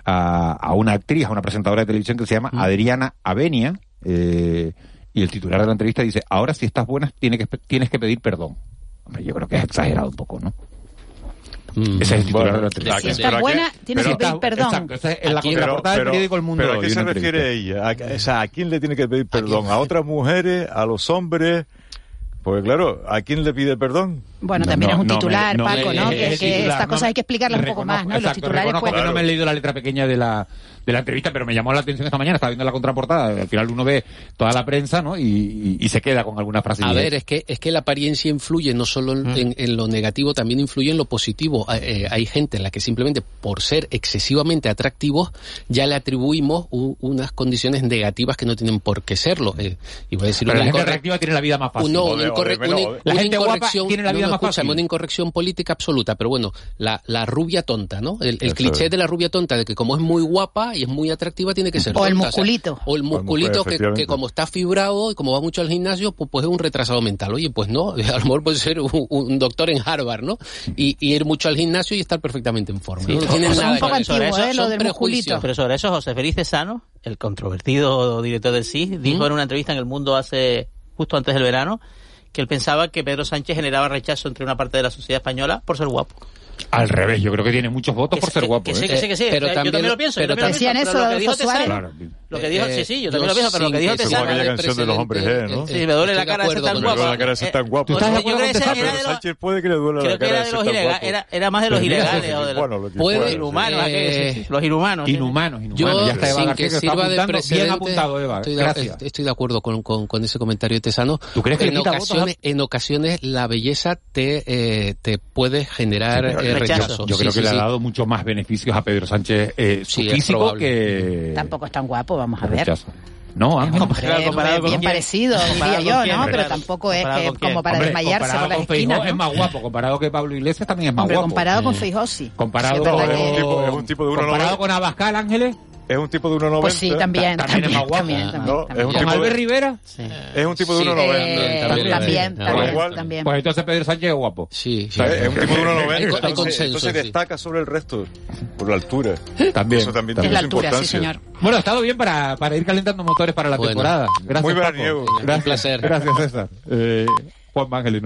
a, a una actriz, a una presentadora de televisión que se llama Adriana Avenia, eh, y el titular de la entrevista dice, ahora si estás buena tienes que, tienes que pedir perdón. Hombre, yo creo que es exagerado un poco, ¿no? Mm. Ese es el titular Bueno, de la entrevista. Si estás buena, tienes que pedir perdón. Exacto, es la Pero- contraportada del pero- periódico El Mundo. Pero ¿a qué se refiere ella? ¿A, o sea, ¿a quién le tiene que pedir perdón? ¿A otras mujeres? ¿A los hombres? Porque claro, ¿a quién le pide perdón? Bueno, también es un titular, Paco, ¿no? que, estas cosas hay que explicarlas un poco más, ¿no? Los titulares pues... no me he leído la letra pequeña de la, de la entrevista, pero me llamó la atención esta mañana, estaba viendo la contraportada, al final uno ve toda la prensa, ¿no? Y, y, se queda con alguna frase. A ver, es que, es que la apariencia influye no solo en, en, lo negativo, también influye en lo positivo. Eh, hay gente en la que simplemente por ser excesivamente atractivos ya le atribuimos unas condiciones negativas que no tienen por qué serlo. Eh, y voy a decir pero la gente atractiva tiene la vida más fácil. No, una, la gente guapa tiene la vida más fácil. Una incorrección política absoluta, pero bueno, la, la rubia tonta, ¿no? El, el cliché de la rubia tonta de que como es muy guapa y es muy atractiva tiene que ser o el musculito. o, el musculito que, que, como está fibrado y como va mucho al gimnasio pues, pues es un retrasado mental. Oye pues no a lo mejor puede ser un, doctor en Harvard no y, ir mucho al gimnasio y estar perfectamente en forma. No, tiene nada un poco antiguo, ¿eh? lo del musculito. Pero sobre eso José Félix Cesano el controvertido director del CIS dijo ¿Mm? en una entrevista en El Mundo hace justo antes del verano que él pensaba que Pedro Sánchez generaba rechazo entre una parte de la sociedad española por ser guapo al revés, yo creo que tiene muchos votos por ser guapo. Que sí, ¿eh? que sí, que sí. Pero yo también lo pienso. Pero decían eso lo que dijo Tesano. Lo que dijo, sí, sí, yo también lo pienso, pero lo que dijo Tesano. aquella canción de los hombres G, ¿no? Sí, me duele la cara de ser tan guapo. Me duele la cara de ser tan guapo. ¿Tú estás de acuerdo con Tesano? Sánchez puede que le duele la cara de ser tan guapo. Era más de los ilegales o de los inhumanos. Los inhumanos. Inhumanos, inhumanos. Ya está Eva García que está apuntando. Bien apuntado, Eva. Gracias. Estoy de acuerdo con ese comentario de Tesano. ¿Tú crees que en ocasiones la belleza te puede generar rechazo? Yo creo que le ha dado mucho más beneficios a Pedro Sánchez eh, su físico que... Tampoco es tan guapo, vamos a ver. No, Ángel. Comparado, bien parecido, diría yo, ¿no? Pero tampoco es como para desmayarse por la esquina. Es más guapo, comparado que Pablo Iglesias también es más Hombre, guapo. comparado con Feijóo sí. Comparado, con, es un tipo, de uno comparado con Abascal, Ángeles es un tipo de 1,90. Pues sí, también. También, es más guapo. También, también, ¿No? Es un tipo Albert Rivera? Sí. Es un tipo de 1,90. Eh, también, también, también, también, Pues entonces Pedro Sánchez es guapo. Sí. sí. Es un tipo de 1,90. Entonces, entonces destaca sobre el resto por la altura. También. Eso también tiene la altura, importancia. sí, señor. Bueno, ha estado bien para, para ir calentando motores para la bueno. temporada. Gracias, Muy veraniego. Un placer. Gracias, César. Eh, Juan Ángelino.